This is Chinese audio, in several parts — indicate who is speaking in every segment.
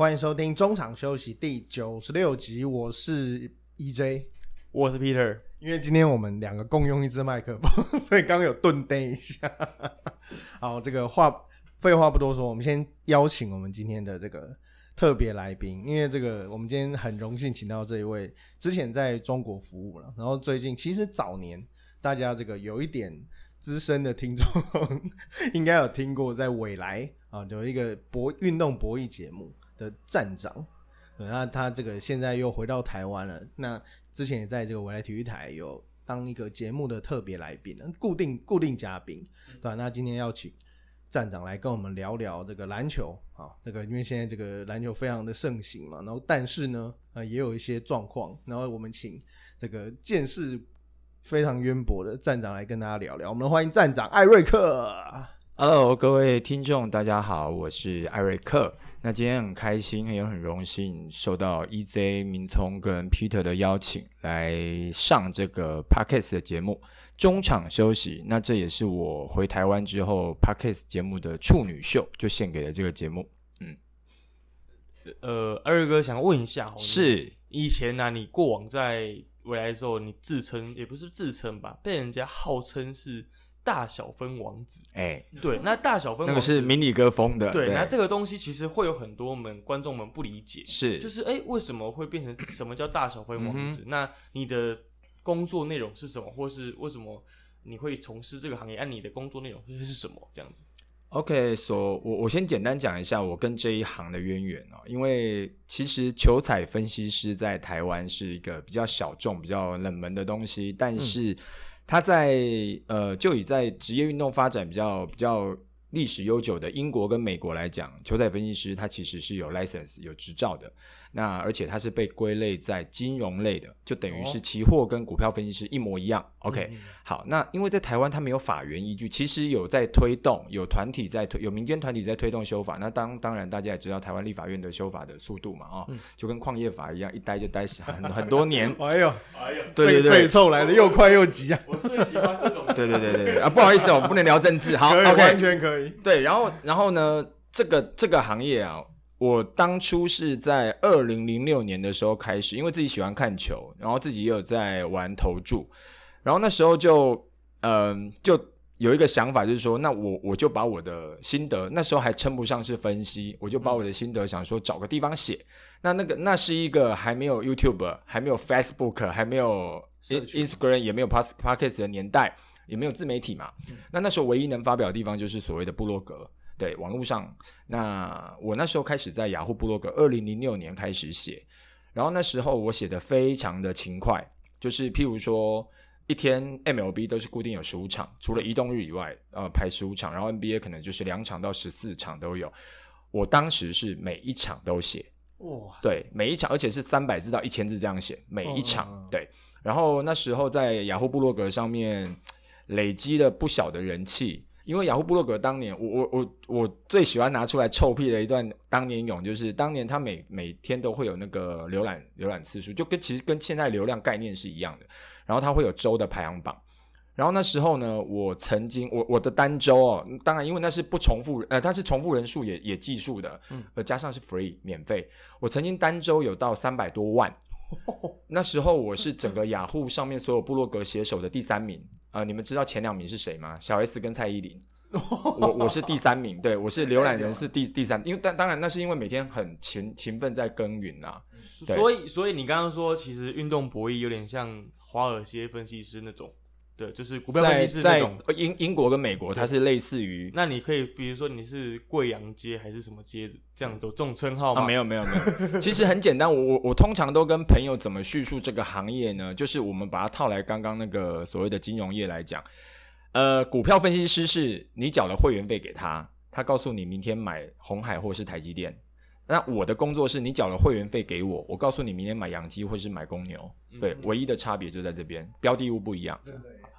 Speaker 1: 欢迎收听中场休息第九十六集，我是 EJ，
Speaker 2: 我是 Peter。
Speaker 1: 因为今天我们两个共用一支麦克风，所以刚刚有顿呆一下。好，这个话废话不多说，我们先邀请我们今天的这个特别来宾，因为这个我们今天很荣幸请到这一位，之前在中国服务了，然后最近其实早年大家这个有一点资深的听众 应该有听过，在未来啊有一个博运动博弈节目的站长，那他这个现在又回到台湾了，那。之前也在这个未来体育台有当一个节目的特别来宾，固定固定嘉宾，对吧？那今天要请站长来跟我们聊聊这个篮球啊，这个因为现在这个篮球非常的盛行嘛，然后但是呢，呃，也有一些状况，然后我们请这个见识非常渊博的站长来跟大家聊聊。我们欢迎站长艾瑞克。
Speaker 3: Hello，各位听众，大家好，我是艾瑞克。那今天很开心，也很荣幸受到 EZ 明聪跟 Peter 的邀请来上这个 Podcast 的节目。中场休息，那这也是我回台湾之后 Podcast 节目的处女秀，就献给了这个节目。嗯，
Speaker 2: 呃，二哥想问一下，
Speaker 3: 是
Speaker 2: 以前呢，你过往在未来的时候，你自称也不是自称吧，被人家号称是。大小分王子，
Speaker 3: 哎，
Speaker 2: 对，那大小分
Speaker 3: 那个是迷你歌风的，
Speaker 2: 对，那这个东西其实会有很多我们观众们不理解，
Speaker 3: 是，
Speaker 2: 就是哎，为什么会变成什么叫大小分王子？那你的工作内容是什么，或是为什么你会从事这个行业？按你的工作内容是什么？这样子
Speaker 3: ？OK，所我我先简单讲一下我跟这一行的渊源哦，因为其实球彩分析师在台湾是一个比较小众、比较冷门的东西，但是。他在呃，就以在职业运动发展比较比较历史悠久的英国跟美国来讲，球赛分析师他其实是有 license 有执照的。那而且它是被归类在金融类的，就等于是期货跟股票分析师一模一样。OK，好，那因为在台湾它没有法源依据，其实有在推动，有团体在推，有民间团体在推动修法。那当当然大家也知道台湾立法院的修法的速度嘛，啊，就跟矿业法一样，一待就待很很多年。
Speaker 1: 哎呦，
Speaker 2: 哎呦，
Speaker 3: 对对对，
Speaker 1: 最臭来的又快又急啊！
Speaker 2: 我最喜欢这种。
Speaker 3: 对对对对啊，不好意思，我们不能聊政治。好
Speaker 1: ，OK，完全可以。
Speaker 3: 对，然后然后呢，这个这个行业啊。我当初是在二零零六年的时候开始，因为自己喜欢看球，然后自己也有在玩投注，然后那时候就，嗯，就有一个想法，就是说，那我我就把我的心得，那时候还称不上是分析，我就把我的心得想说找个地方写。那那个那是一个还没有 YouTube，还没有 Facebook，还没有 Instagram，也没有 Podcast 的年代，也没有自媒体嘛。那那时候唯一能发表的地方就是所谓的部落格。对，网络上，那我那时候开始在雅虎部落格，二零零六年开始写，然后那时候我写的非常的勤快，就是譬如说一天 MLB 都是固定有十五场，除了移动日以外，呃，排十五场，然后 NBA 可能就是两场到十四场都有，我当时是每一场都写，哇，对，每一场，而且是三百字到一千字这样写，每一场，对，然后那时候在雅虎部落格上面累积了不小的人气。因为雅虎布洛格当年，我我我我最喜欢拿出来臭屁的一段当年勇，就是当年他每每天都会有那个浏览浏览次数，就跟其实跟现在流量概念是一样的。然后他会有周的排行榜。然后那时候呢，我曾经我我的单周哦，当然因为那是不重复，呃，它是重复人数也也计数的，嗯，呃，加上是 free 免费，我曾经单周有到三百多万。那时候我是整个雅虎上面所有部落格写手的第三名。啊，你们知道前两名是谁吗？小 S 跟蔡依林，我我是第三名，对我是浏览人是第第三，因为当当然那是因为每天很勤勤奋在耕耘啊。
Speaker 2: 所以所以你刚刚说，其实运动博弈有点像华尔街分析师那种。对，就是股票分析师在。
Speaker 3: 英英国跟美国，它是类似于。
Speaker 2: 那你可以，比如说你是贵阳街还是什么街，这样有这种称号吗？
Speaker 3: 没有，没有，没有。其实很简单，我我我通常都跟朋友怎么叙述这个行业呢？就是我们把它套来刚刚那个所谓的金融业来讲。呃，股票分析师是你缴了会员费给他，他告诉你明天买红海或是台积电。那我的工作是你缴了会员费给我，我告诉你明天买洋基或是买公牛。对，唯一的差别就在这边，标的物不一样。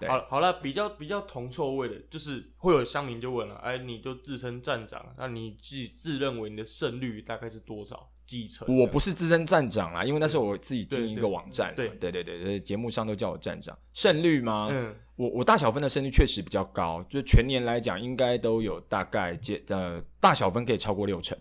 Speaker 2: 好，好了，比较比较铜臭味的，就是会有乡民就问了，哎，你就自称站长，那你自自认为你的胜率大概是多少？几成？
Speaker 3: 我不是自称站长啦，因为那是我自己经营一个网站，
Speaker 2: 对
Speaker 3: 对对对，节目上都叫我站长。胜率吗？嗯，我我大小分的胜率确实比较高，就全年来讲应该都有大概接呃大小分可以超过六成。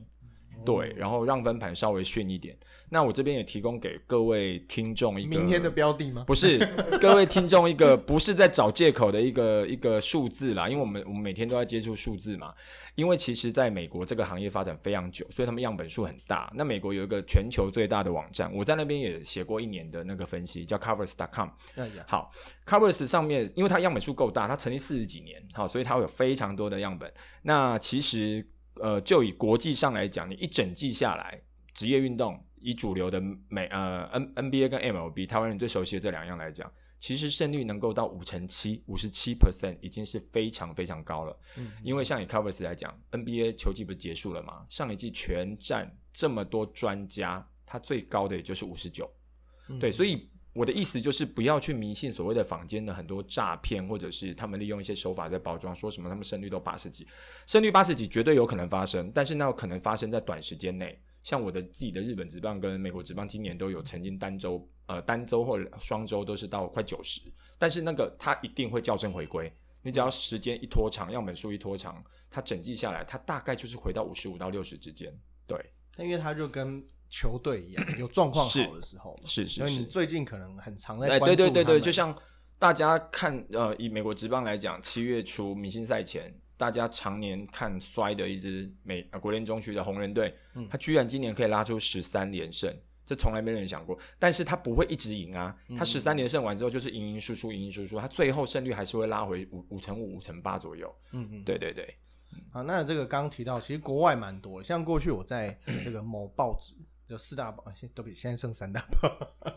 Speaker 3: 对，然后让分盘稍微逊一点。那我这边也提供给各位听众一个
Speaker 1: 明天的标的吗？
Speaker 3: 不是，各位听众一个不是在找借口的一个一个数字啦，因为我们我们每天都在接触数字嘛。因为其实在美国这个行业发展非常久，所以他们样本数很大。那美国有一个全球最大的网站，我在那边也写过一年的那个分析，叫 Covers.com。好，Covers 上面，因为它样本数够大，它成立四十几年，好，所以它会有非常多的样本。那其实呃，就以国际上来讲，你一整季下来，职业运动以主流的美呃 N NBA 跟 MLB 台湾人最熟悉的这两样来讲。其实胜率能够到五成七，五十七 percent 已经是非常非常高了。嗯，因为像以 Covers 来讲，NBA 球季不是结束了吗？上一季全站这么多专家，他最高的也就是五十九。对，所以我的意思就是不要去迷信所谓的坊间的很多诈骗，或者是他们利用一些手法在包装，说什么他们胜率都八十几，胜率八十几绝对有可能发生，但是那可能发生在短时间内。像我的自己的日本职棒跟美国职棒，今年都有曾经单周呃单周或双周都是到快九十，但是那个它一定会校正回归。你只要时间一拖长，样本数一拖长，它整季下来，它大概就是回到五十五到六十之间。对，
Speaker 1: 那因为它就跟球队一样，有状况好的时候，
Speaker 3: 是是，
Speaker 1: 所以你最近可能很常在
Speaker 3: 哎，
Speaker 1: 关注
Speaker 3: 对对对对，就像大家看呃，以美国职棒来讲，七月初明星赛前，大家常年看衰的一支美呃国联中区的红人队，
Speaker 1: 嗯。
Speaker 3: 他居然今年可以拉出十三连胜，这从来没人想过。但是他不会一直赢啊，
Speaker 1: 嗯。
Speaker 3: 他十三连胜完之后就是赢赢输输赢赢输输，他最后胜率还是会拉回五五成五五成八左右。
Speaker 1: 嗯嗯，
Speaker 3: 对对对，
Speaker 1: 啊，那这个刚刚提到，其实国外蛮多的，像过去我在这个某报纸，有四大报，现对不起，现在剩三大报，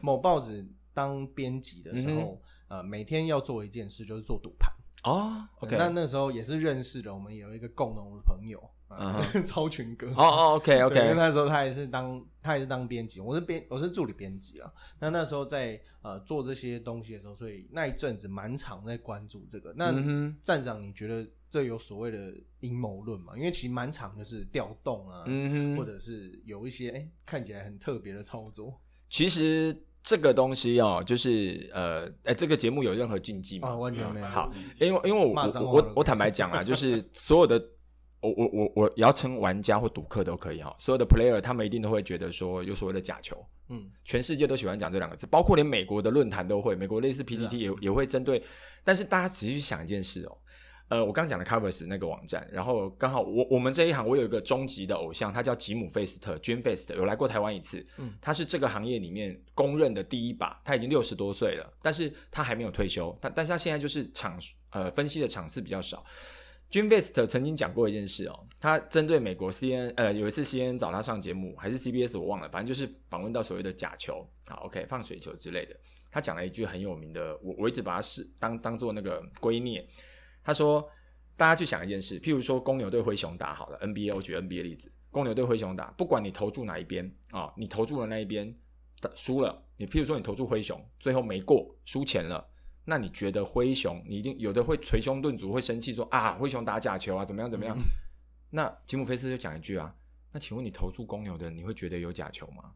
Speaker 1: 某报纸当编辑的时候，呃，每天要做一件事，就是做赌盘。
Speaker 3: 哦，OK，
Speaker 1: 那那时候也是认识的，我们有一个共同的朋友，超群哥。
Speaker 3: 哦哦，OK
Speaker 1: 对因为
Speaker 3: OK，
Speaker 1: 那时候他也是当他也是当编辑，我是编我是助理编辑啊。那那时候在呃做这些东西的时候，所以那一阵子蛮常在关注这个。那站长，你觉得这有所谓的阴谋论嘛？因为其实蛮常就是调动啊，
Speaker 3: 嗯哼，
Speaker 1: 或者是有一些哎、看起来很特别的操作
Speaker 3: 其实这个东西哦，就是呃，哎，这个节目有任何禁忌吗？
Speaker 1: 啊，完全没有。
Speaker 3: 好，因为因为我我我我坦白讲啊，就 是所有的我我我我也要称玩家或赌客都可以哈，所有的 player 他们一定都会觉得说有所谓的假球，
Speaker 1: 嗯，
Speaker 3: 全世界都喜欢讲这两个字，包括连美国的论坛都会，美国类似
Speaker 1: 啊
Speaker 3: PTT 也、也会针对，但是大家仔细去想一件事哦。呃，我刚讲的 Covers 那个网站，然后刚好我我们这一行，我有一个终极的偶像，他叫吉姆费斯特 （Jim Fest，有来过台湾一次，
Speaker 1: 嗯，
Speaker 3: 他是这个行业里面公认的第一把，他已经六十多岁了，但是他还没有退休，但但是他现在就是场呃分析的场次比较少。Jim Vest 曾经讲过一件事哦，他针对美国 CNN 呃有一次 CNN 找他上节目，还是 CBS 我忘了，反正就是访问到所谓的假球好，OK 放水球之类的，他讲了一句很有名的，我我一直把它是当当做那个圭臬。他说，大家去想一件事，譬如说公牛对灰熊打好了，NBA 我举 NBA 例子，公牛对灰熊打，不管你投注哪一边啊，你投注的那一边输了，你譬如说你投注灰熊，最后没过，输钱了。那你觉得灰熊，你一定有的会捶胸顿足，会生气说啊，灰熊打假球啊，怎么样怎么样？那吉姆菲斯就讲一句啊，那请问你投注公牛的，你会觉得有假球吗？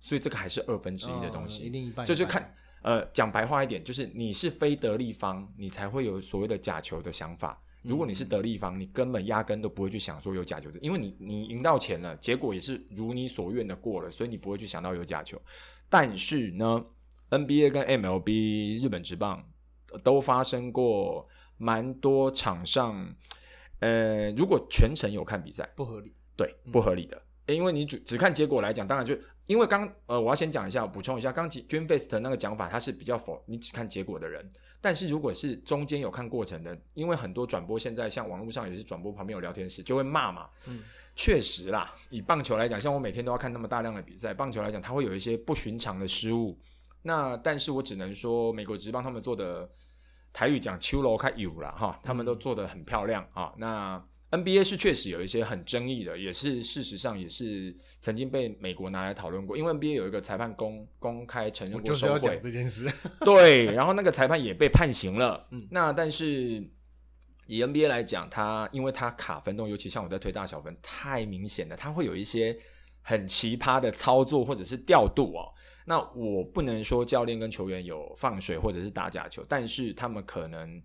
Speaker 3: 所以这个还是二分之一的东西，
Speaker 1: 哦一定一半一半
Speaker 3: 就是看呃，讲白话一点，就是你是非得利方，你才会有所谓的假球的想法。如果你是得利方，你根本压根都不会去想说有假球，因为你你赢到钱了，结果也是如你所愿的过了，所以你不会去想到有假球。但是呢，NBA 跟 MLB 日本职棒呃都发生过蛮多场上，呃，如果全程有看比赛，
Speaker 1: 不合理。
Speaker 3: 对，不合理的。诶因为你只只看结果来讲，当然就因为刚呃，我要先讲一下，补充一下，刚 Dream Fest 那个讲法，他是比较否你只看结果的人。但是如果是中间有看过程的，因为很多转播现在像网络上也是转播旁边有聊天室，就会骂嘛。
Speaker 1: 嗯，
Speaker 3: 确实啦，以棒球来讲，像我每天都要看那么大量的比赛，棒球来讲，它会有一些不寻常的失误。那但是我只能说，美国职棒他们做的台语讲秋楼开有了哈，他们都做的很漂亮啊。那 NBA 是确实有一些很争议的，也是事实上也是曾经被美国拿来讨论过，因为 NBA 有一个裁判公公开承认过受贿
Speaker 1: 这件事。
Speaker 3: 对，然后那个裁判也被判刑了。
Speaker 1: 嗯
Speaker 3: 那但是以 NBA 来讲，他因为他卡分动，尤其像我在推大小分，太明显了，他会有一些很奇葩的操作或者是调度哦。那我不能说教练跟球员有放水或者是打假球，但是他们可能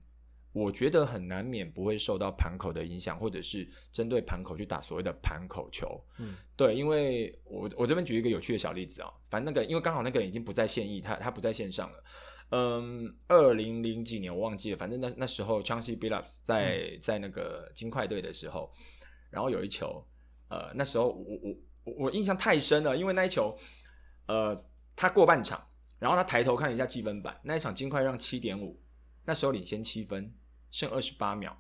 Speaker 3: 我觉得很难免不会受到盘口的影响，或者是针对盘口去打所谓的盘口球。
Speaker 1: 嗯，
Speaker 3: 对，因为我我这边举一个有趣的小例子啊，反正那个因为刚好那个人已经不在现役，他他不在线上了。嗯，二零零几年我忘记了，反正那那时候 Chauncey Billups 在、在那个金块队的时候，然后有一球，呃，那时候我我我我印象太深了，因为那一球，呃，他过半场，然后他抬头看一下积分板，那一场金块让七点五，那时候领先七分，剩二十八秒，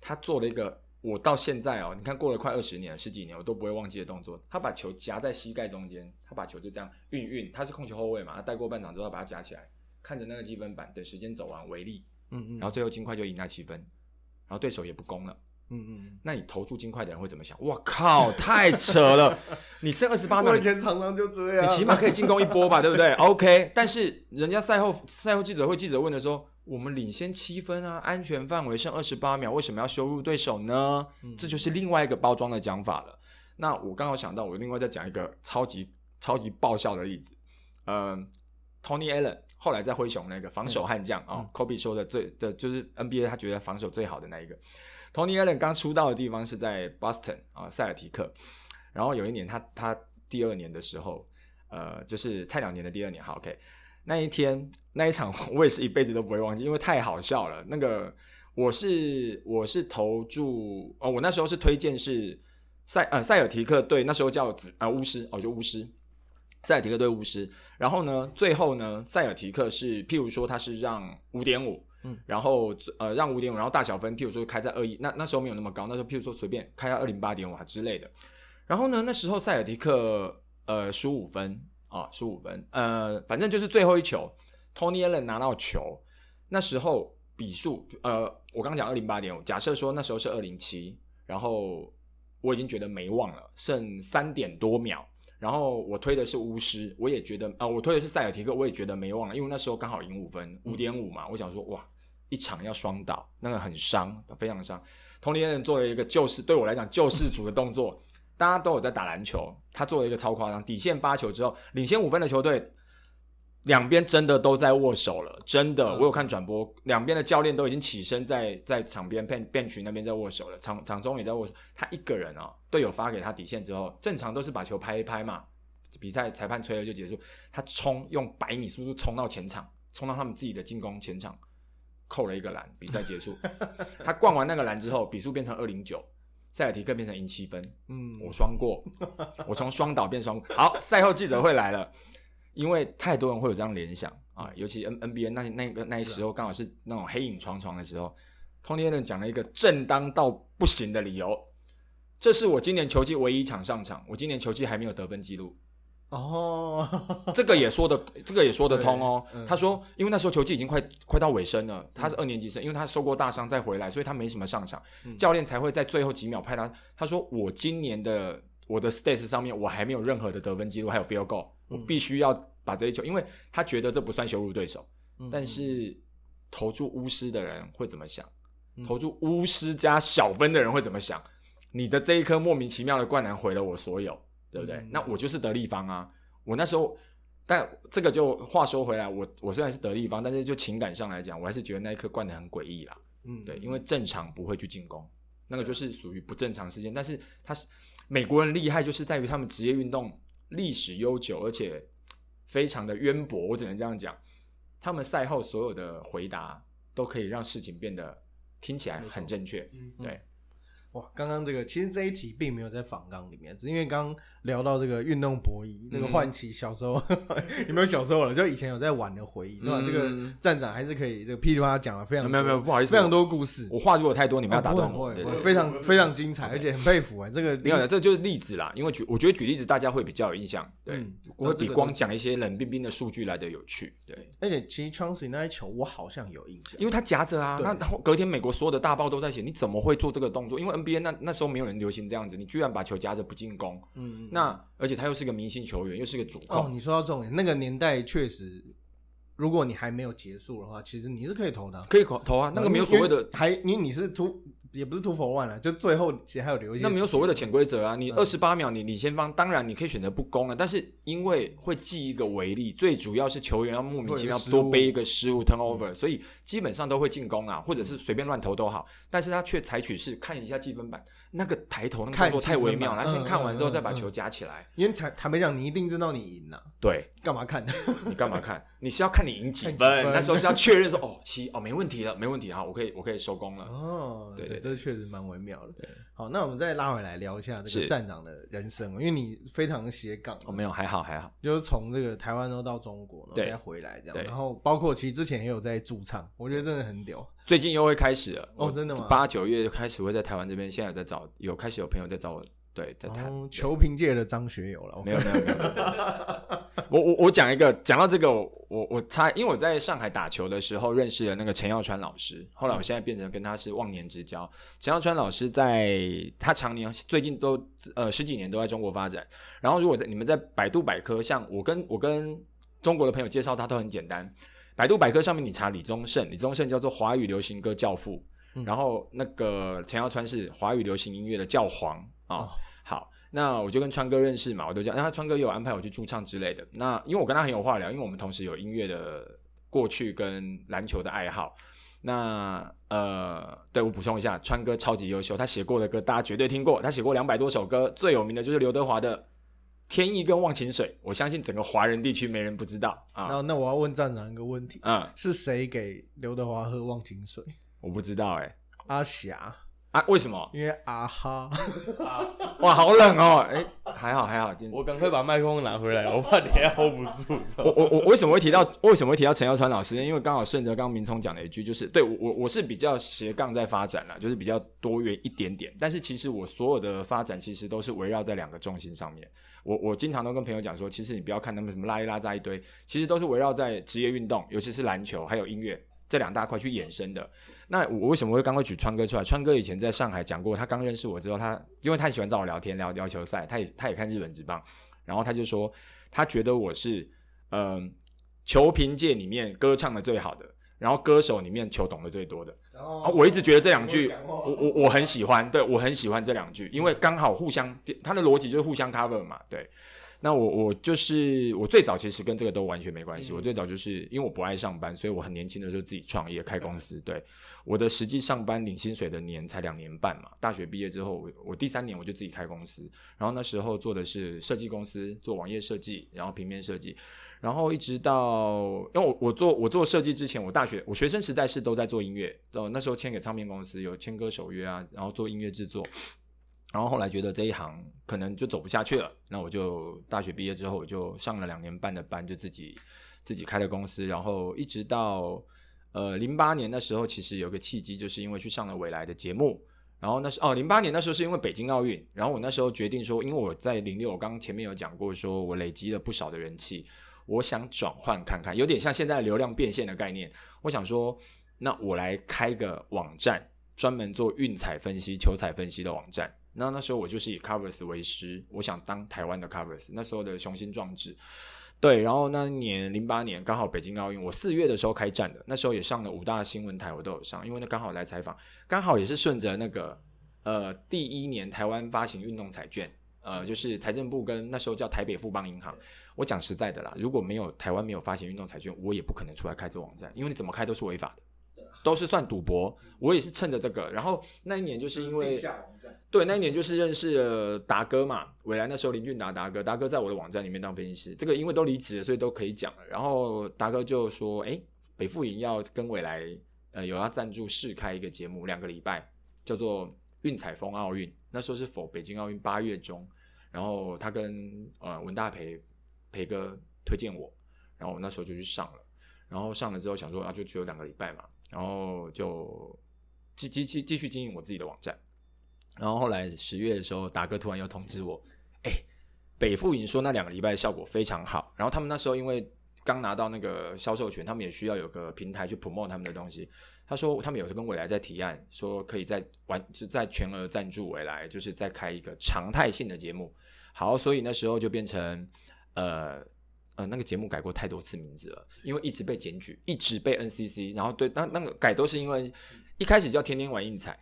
Speaker 3: 他做了一个我到现在哦，你看过了快二十年了，十几年我都不会忘记的动作，他把球夹在膝盖中间，他把球就这样运运，他是控球后卫嘛，他带过半场之后把它夹起来，看着那个积分板，等时间走完为例，
Speaker 1: 嗯嗯，
Speaker 3: 然后最后金块就赢那七分，然后对手也不攻了。
Speaker 1: 嗯嗯
Speaker 3: 那你投注金块的人会怎么想？我靠，太扯了！你剩二十八
Speaker 1: 嗯，
Speaker 3: 秒，
Speaker 1: 我以前常常就这样，
Speaker 3: 你起码可以进攻一波吧，对不对？OK，但是人家赛后赛后记者会记者问的说，我们领先七分啊，安全范围剩二十八秒，为什么要羞辱对手呢？这就是另外一个包装的讲法了。那我刚好想到，我另外再讲一个超级超级爆笑的例子，嗯、t o n y Allen 后来在灰熊那个防守悍将啊、k o b e 说的最的就是 NBA 他觉得防守最好的那一个。Tony Allen 刚出道的地方是在 Boston 啊，塞尔提克。然后有一年他他第二年的时候，呃，就是菜鸟年的第二年，好 OK，那一天那一场 我也是一辈子都不会忘记，因为太好笑了。那个我是我是投注哦，我那时候是推荐是塞呃塞尔提克队，那时候叫紫呃巫师哦，就巫师。塞尔提克对巫师，然后呢，最后呢，塞尔提克是譬如说他是让五点五，
Speaker 1: 嗯，
Speaker 3: 然后呃让五点五，然后大小分譬如说开在二一，那那时候没有那么高，那时候譬如说随便开到二零八点五啊之类的。然后呢，那时候塞尔提克呃输五分啊，输五分，呃，反正就是最后一球，Tony Allen 拿到球，那时候比数呃，我刚讲二零八点五，假设说那时候是二零七，然后我已经觉得没望了，剩三点多秒。然后我推的是巫师，我也觉得啊、呃我推的是塞尔提克，我也觉得没望了，因为那时候刚好赢五分，五点五嘛，我想说哇，一场要双倒，那个很伤，非常伤。tony 做了一个救世，对我来讲救世主的动作，大家都有在打篮球，他做了一个超夸张，底线发球之后，领先五分的球队，两边真的都在握手了，真的，我有看转播，两边的教练都已经起身在在场边变变群那边在握手了，场场中也在握手，他一个人哦，队友发给他底线之后，正常都是把球拍一拍嘛，比赛裁判吹了就结束，他冲用百米速度冲到前场，冲到他们自己的进攻前场，扣了一个篮，比赛结束。他灌完那个篮之后，比数变成二零九，塞尔提克变成赢七分，
Speaker 1: 嗯，
Speaker 3: 我双过，我从双倒变双。好，赛后记者会来了，因为太多人会有这样联想啊，尤其 N NBA 那那个那时候刚好是那种黑影幢幢的时候，Tony Allen 讲了一个正当到不行的理由，这是我今年球季唯一一场上场，我今年球季还没有得分记录，
Speaker 1: 哦，
Speaker 3: 这个也说的，这个也说得通哦。
Speaker 1: 嗯
Speaker 3: 他说，因为那时候球季已经快快到尾声了，他是二年级生，因为他受过大伤再回来，所以他没什么上场，
Speaker 1: 嗯
Speaker 3: 教练才会在最后几秒派他。他说，我今年的我的 stats 上面我还没有任何的得分记录，还有 field goal，我必须要把这一球，因为他觉得这不算羞辱对手。
Speaker 1: 嗯
Speaker 3: 但是投注巫师的人会怎么想？
Speaker 1: 嗯
Speaker 3: 投注巫师加小分的人会怎么想？你的这一颗莫名其妙的灌篮毁了我所有，对不对？
Speaker 1: 嗯
Speaker 3: 那我就是得力方啊！我那时候，但这个就话说回来，我我虽然是得力方，但是就情感上来讲，我还是觉得那一颗灌的很诡异啦。
Speaker 1: 嗯，
Speaker 3: 对，因为正常不会去进攻，那个就是属于不正常事件。但是他是美国人厉害，就是在于他们职业运动历史悠久，而且非常的渊博。我只能这样讲，他们赛后所有的回答都可以让事情变得听起来很正确。
Speaker 1: 嗯
Speaker 3: 对，
Speaker 1: 哇，刚刚这个其实这一题并没有在访纲里面，只因为刚刚聊到这个运动博弈，这个唤起小时候、有没有小时候了？就以前有在玩的回忆，对吧？
Speaker 3: 嗯
Speaker 1: 这个站长还是可以这个噼里啪啦讲了非常多
Speaker 3: 没有没有，不好意思，
Speaker 1: 非常多故事，
Speaker 3: 我话如果太多，你们要打断我。
Speaker 1: 非常非常精彩，而且很佩服哎，这个
Speaker 3: 没有的，这就是例子啦。因为举，我觉得举例子大家会比较有印象，对，
Speaker 1: 嗯
Speaker 3: 会比光讲一些冷冰冰的数据来的有趣，对。
Speaker 1: 而且其实 Chauncey 那一球我好像有印象，
Speaker 3: 因为他夹着啊，
Speaker 1: 对
Speaker 3: 那然后隔天美国所有的大报都在写，你怎么会做这个动作？因为 NBA 那那时候没有人流行这样子，你居然把球夹着不进攻，
Speaker 1: 嗯，
Speaker 3: 那而且他又是个明星球员，又是个主
Speaker 1: 哦，
Speaker 3: 控，
Speaker 1: 你说到重点，那个年代确实，如果你还没有结束的话，其实你是可以投的啊、
Speaker 3: 可以投投啊，那个没有所谓的
Speaker 1: 还因为你是突也不是 two for one 啊，就最后其实还有留一些
Speaker 3: 那没有所谓的潜规则啊，
Speaker 1: 嗯。
Speaker 3: 你二十八秒你你先方，当然你可以选择不攻了，但是因为会记一个违例，最主要是球员要莫名其妙多背一个失误 turnover，所以基本上都会进攻啊，或者是随便乱投都好，但是他却采取是看一下积分板，那个抬头那个
Speaker 1: 看
Speaker 3: 动作太微妙了，他先看完之后再把球夹起来，
Speaker 1: 因为坦坦白讲，你一定知道你赢了、
Speaker 3: 对。
Speaker 1: 干嘛看？
Speaker 3: 你干嘛看？你是要看你赢几
Speaker 1: 看
Speaker 3: 分，那时候是要确认说哦七哦没问题了，没问题好，我可以我可以收工了。
Speaker 1: 哦，
Speaker 3: 对对
Speaker 1: 这确实蛮微妙的。好，那我们再拉回来聊一下这个站长的人生，因为你非常斜杠，
Speaker 3: 哦没有还好还好，
Speaker 1: 就是从这个台湾都到中国，然后
Speaker 3: 对。
Speaker 1: 再回来这样，然后包括其实之前也有在驻唱，我觉得真的很屌。
Speaker 3: 最近又会开始了。
Speaker 1: 哦
Speaker 3: 我
Speaker 1: 真的吗？
Speaker 3: 八九月开始会在台湾这边，现在在找有开始有朋友在找我，对，在谈。
Speaker 1: 哦，球评界的张学友。了，
Speaker 3: 没有没有没有，我我我讲一个，讲到这个，我我差，因为我在上海打球的时候认识了那个陈耀川老师，后来我现在变成跟他是忘年之交。陈耀川老师在他常年最近都呃十几年都在中国发展，然后如果在你们在百度百科，像我跟我跟中国的朋友介绍他都很简单，百度百科上面你查李宗盛，李宗盛叫做华语流行歌教父，然后那个陈耀川是华语流行音乐的教皇啊。
Speaker 1: 哦
Speaker 3: 好，那我就跟川哥认识嘛，我就讲，那他川哥也有安排我去驻唱之类的。那因为我跟他很有话聊，因为我们同时有音乐的过去跟篮球的爱好。那呃，对我补充一下，川哥超级优秀，他写过的歌大家绝对听过，他写过两百多首歌，最有名的就是刘德华的《天意》跟《忘情水》，我相信整个华人地区没人不知道啊。
Speaker 1: 那那我要问站长一个问题，
Speaker 3: 嗯，
Speaker 1: 是谁给刘德华喝忘情水？
Speaker 3: 我不知道哎、
Speaker 1: 阿霞，
Speaker 3: 啊，为什么？
Speaker 1: 因为啊哈，
Speaker 3: 哇，好冷哦！哎、还好还好，今天
Speaker 2: 我赶快把麦克风拿回来，我怕等一下 hold 不住。知道吗
Speaker 3: 我我我为什么会提到为什么会提到陈耀川老师呢？因为刚好顺着刚刚明聪讲的一句，就是对我我我是比较斜杠在发展了，就是比较多元一点点。但是其实我所有的发展其实都是围绕在两个重心上面。我我经常都跟朋友讲说，其实你不要看他们什么拉一拉扎一堆，其实都是围绕在职业运动，尤其是篮球还有音乐这两大块去衍生的。那我为什么会刚会举川哥出来？川哥以前在上海讲过，他刚认识我之后，他因为他喜欢找我聊天聊聊球赛，他也他也看日本职棒，然后他就说他觉得我是嗯、球评界里面歌唱的最好的，然后歌手里面球懂得最多的。啊，我一直觉得这两句，我我我很喜欢，对我很喜欢这两句，因为刚好互相，他的逻辑就是互相 cover 嘛，对。那我我就是我最早其实跟这个都完全没关系，我最早就是因为我不爱上班，所以我很年轻的时候自己创业开公司。对，我的实际上班领薪水的年才两年半嘛，大学毕业之后，我我第三年我就自己开公司，然后那时候做的是设计公司，做网页设计，然后平面设计，然后一直到，因为我我做我做设计之前，我大学我学生时代是都在做音乐，呃，那时候签给唱片公司，有签歌手约啊，然后做音乐制作，然后后来觉得这一行可能就走不下去了，那我就大学毕业之后，我就上了两年半的班，就自己自己开了公司，然后一直到呃零八年那时候，其实有个契机，就是因为去上了未来的节目。然后那是哦，零八年那时候是因为北京奥运，然后我那时候决定说，因为我在零六，我刚刚前面有讲过，说我累积了不少的人气，我想转换看看，有点像现在流量变现的概念。我想说，那我来开个网站，专门做运彩分析、球彩分析的网站。那那时候我就是以 Covers 为师，我想当台湾的 Covers，那时候的雄心壮志。对，然后那年零八年刚好北京奥运，我四月的时候开战的，那时候也上了五大新闻台，我都有上，因为那刚好来采访，刚好也是顺着那个呃第一年台湾发行运动彩券，呃就是财政部跟那时候叫台北富邦银行。我讲实在的啦，如果没有台湾没有发行运动彩券，我也不可能出来开这网站，因为你怎么开都是违法的。都是算赌博，我也是趁着这个，然后那一年就是因为对，那一年就是认识了达哥嘛，未来那时候林俊达达哥，达哥在我的网站里面当分析师，这个因为都离职了，所以都可以讲了。然后达哥就说：“哎，北富营要跟未来呃有要赞助试开一个节目，两个礼拜，叫做运彩风奥运。那时候是否北京奥运八月中，然后他跟呃文大培培哥推荐我，然后我那时候就去上了。然后上了之后想说啊，就只有两个礼拜嘛，然后就继继继继续经营我自己的网站。然后后来十月的时候，达哥突然又通知我，哎，北富营说那两个礼拜效果非常好。然后他们那时候因为刚拿到那个销售权，他们也需要有个平台去 promote 他们的东西。他说他们有跟未来在提案，说可以在完就在全额赞助未来，就是再开一个常态性的节目。好，所以那时候就变成呃。呃，那个节目改过太多次名字了，因为一直被检举，一直被 NCC，然后对，那那个改都是因为一开始叫天天玩运彩，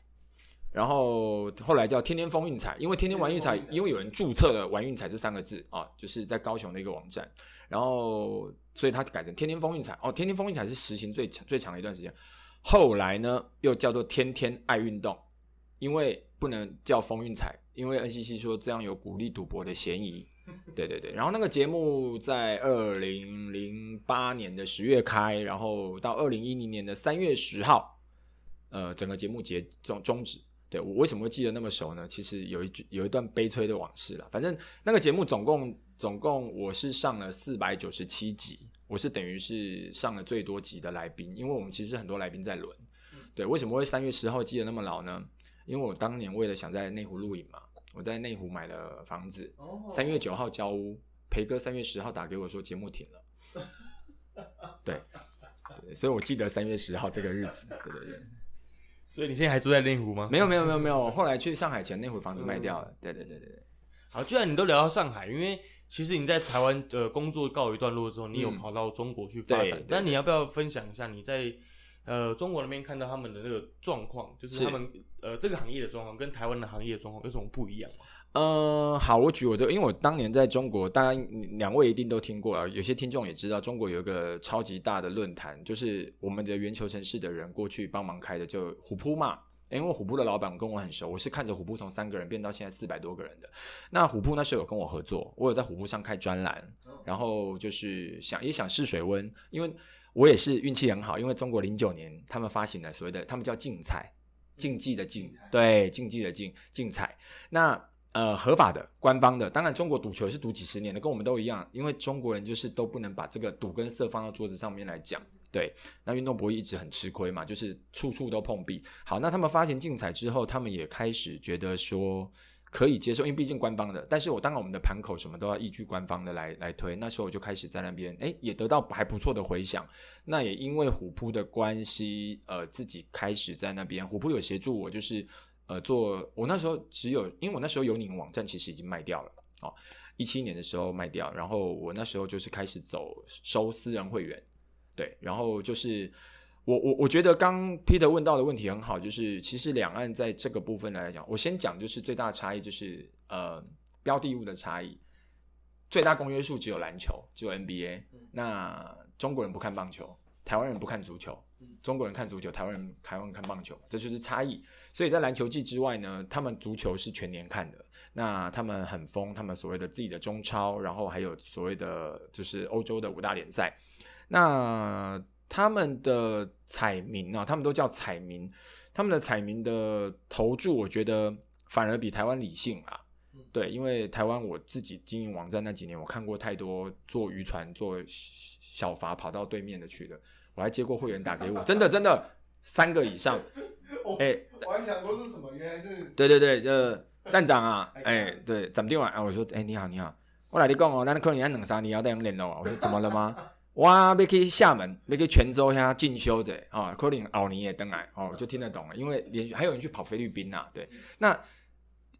Speaker 3: 然后后来叫天天风运彩，因为天天玩运彩，因为有人注册了“玩运彩”这三个字啊，就是在高雄的一个网站，然后所以它改成天天风运彩。哦，天天风运彩是实行最长最长的一段时间。后来呢，又叫做天天爱运动，因为不能叫风运彩，因为 NCC 说这样有鼓励赌博的嫌疑。对对对，然后那个节目在二零零八年的十月开，然后到二零一零年的三月十号，呃，整个节目结终终止。对我为什么会记得那么熟呢？其实有一句有一段悲催的往事了。反正那个节目总共总共我是上了四百九十七集，我是等于是上了最多集的来宾，因为我们其实很多来宾在轮。对，为什么会三月十号记得那么牢呢？因为我当年为了想在内湖录影嘛，我在内湖买了房子，三月九号交屋，培哥三月十号打给我说节目停了。对，对，所以我记得三月十号这个日子。对对对。
Speaker 2: 所以你现在还住在内湖吗？
Speaker 3: 没有没有没有没有，后来去上海前，内湖房子卖掉了。对对对对对。
Speaker 2: 好，既然你都聊到上海，因为其实你在台湾的工作告一段落之后，你有跑到中国去发展。但你要不要分享一下你在呃中国那边看到他们的那个状况，就是他们呃这个行业的状况跟台湾的行业状况有什么不一样吗？
Speaker 3: 嗯，好，我举我这个，因为我当年在中国，大家两位一定都听过啊，有些听众也知道，中国有一个超级大的论坛，就是我们的圆球城市的人过去帮忙开的，就虎扑嘛。因为虎扑的老板跟我很熟，我是看着虎扑从三个人变到现在四百多个人的。那虎扑那时候有跟我合作，我有在虎扑上开专栏，然后就是想也想试水温，因为我也是运气很好，因为中国零九年他们发行了所谓的，他们叫竞彩，竞技的竞，对，竞技的竞，竞彩。那呃，合法的、官方的，当然中国赌球是赌几十年的，跟我们都一样，因为中国人就是都不能把这个赌跟色放到桌子上面来讲。对，那运动博弈一直很吃亏嘛，就是处处都碰壁。好，那他们发行竞彩之后，他们也开始觉得说可以接受，因为毕竟官方的。但是我当然我们的盘口什么都要依据官方的来来推。那时候我就开始在那边，哎，也得到还不错的回响。那也因为虎扑的关系，呃，自己开始在那边，虎扑有协助我，就是。呃，做我那时候只有，因为我那时候有你们网站其实已经卖掉了，哦，一七年的时候卖掉，然后我那时候就是开始走收私人会员，对，然后就是我我我觉得刚 Peter 问到的问题很好，就是其实两岸在这个部分来讲，我先讲就是最大的差异就是呃标的物的差异，最大公约数只有篮球，只有 NBA，那中国人不看棒球，台湾人不看足球，中国人看足球，台湾人台湾看棒球，这就是差异。所以在篮球季之外呢，他们足球是全年看的。那他们很疯，他们所谓的自己的中超，然后还有所谓的就是欧洲的五大联赛。那他们的彩民啊，他们都叫彩民，他们的彩民的投注，我觉得反而比台湾理性啊。对，因为台湾我自己经营网站那几年，我看过太多坐渔船、坐小筏跑到对面的去的，我还接过会员打给我，真的真的三个以上。
Speaker 1: 哎，我还想说是什么，原来是
Speaker 3: 对对对，这 站长啊，哎，对，怎么定啊？我说，哎，你好，你好，我来你讲哦，那可能要两三年要带人联络啊。我说怎么了吗？哇，要去厦门，要去泉州遐进修者啊，可能奥尼也登来哦，就听得懂了，因为连续还有人去跑菲律宾呐，对，那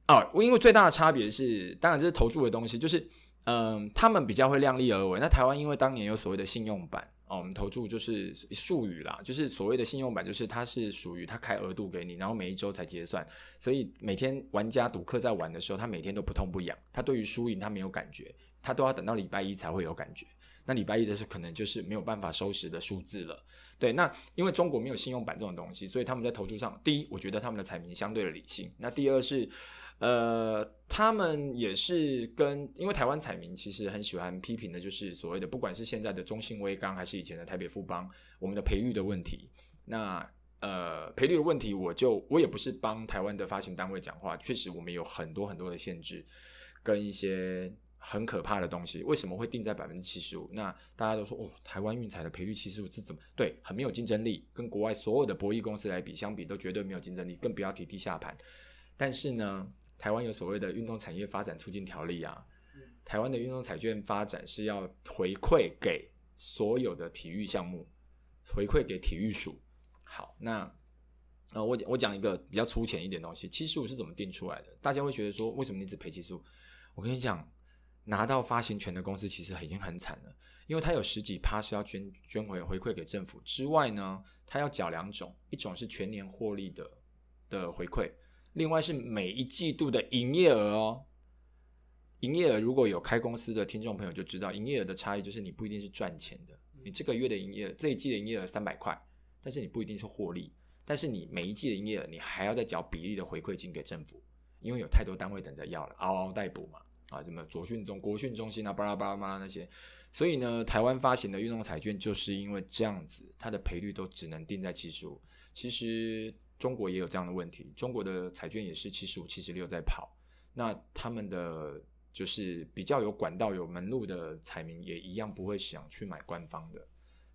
Speaker 3: 哦，因为最大的差别是，当然这是投注的东西，就是嗯，他们比较会量力而为。那台湾因为当年有所谓的信用版。哦，我们投注就是术语啦，就是所谓的信用版，就是它是属于它开额度给你，然后每一周才结算，所以每天玩家赌客在玩的时候，他每天都不痛不痒，他对于输赢他没有感觉，他都要等到礼拜一才会有感觉。那礼拜一的时候可能就是没有办法收拾的数字了。对，那因为中国没有信用版这种东西，所以他们在投注上，第一，我觉得他们的彩民相对的理性。那第二是。呃，他们也是跟，因为台湾彩民其实很喜欢批评的，就是所谓的不管是现在的中信威刚，还是以前的台北富邦，我们的赔率的问题。那呃，赔率的问题，我就我也不是帮台湾的发行单位讲话，确实我们有很多很多的限制，跟一些很可怕的东西。为什么会定在百分之七十五？那大家都说哦，台湾运彩的赔率七十五是怎么？对，很没有竞争力，跟国外所有的博弈公司来比，相比都绝对没有竞争力，更不要提地下盘。但是呢？台湾有所谓的运动产业发展促进条例啊，台湾的运动彩券发展是要回馈给所有的体育项目，回馈给体育署。好，那呃，我我讲一个比较粗浅一点东西，七十五是怎么定出来的？大家会觉得说，为什么你只赔七十五？我跟你讲，拿到发行权的公司其实已经很惨了，因为它有十几趴是要捐捐回回馈给政府之外呢，它要缴两种，一种是全年获利的的回馈。另外是每一季度的营业额哦。营业额如果有开公司的听众朋友就知道，营业额的差异就是你不一定是赚钱的，你这个月的营业额这一季的营业额三百块，但是你不一定是获利，但是你每一季的营业额你还要再缴比例的回馈金给政府，因为有太多单位等着要了，嗷嗷待哺嘛，啊，什么左训中、国训中心啊，巴拉巴拉巴拉那些，所以呢，台湾发行的运动彩券就是因为这样子，它的赔率都只能定在七十五。其实中国也有这样的问题，中国的彩券也是七十五、七十六在跑，那他们的。就是比较有管道、有门路的彩民也一样不会想去买官方的，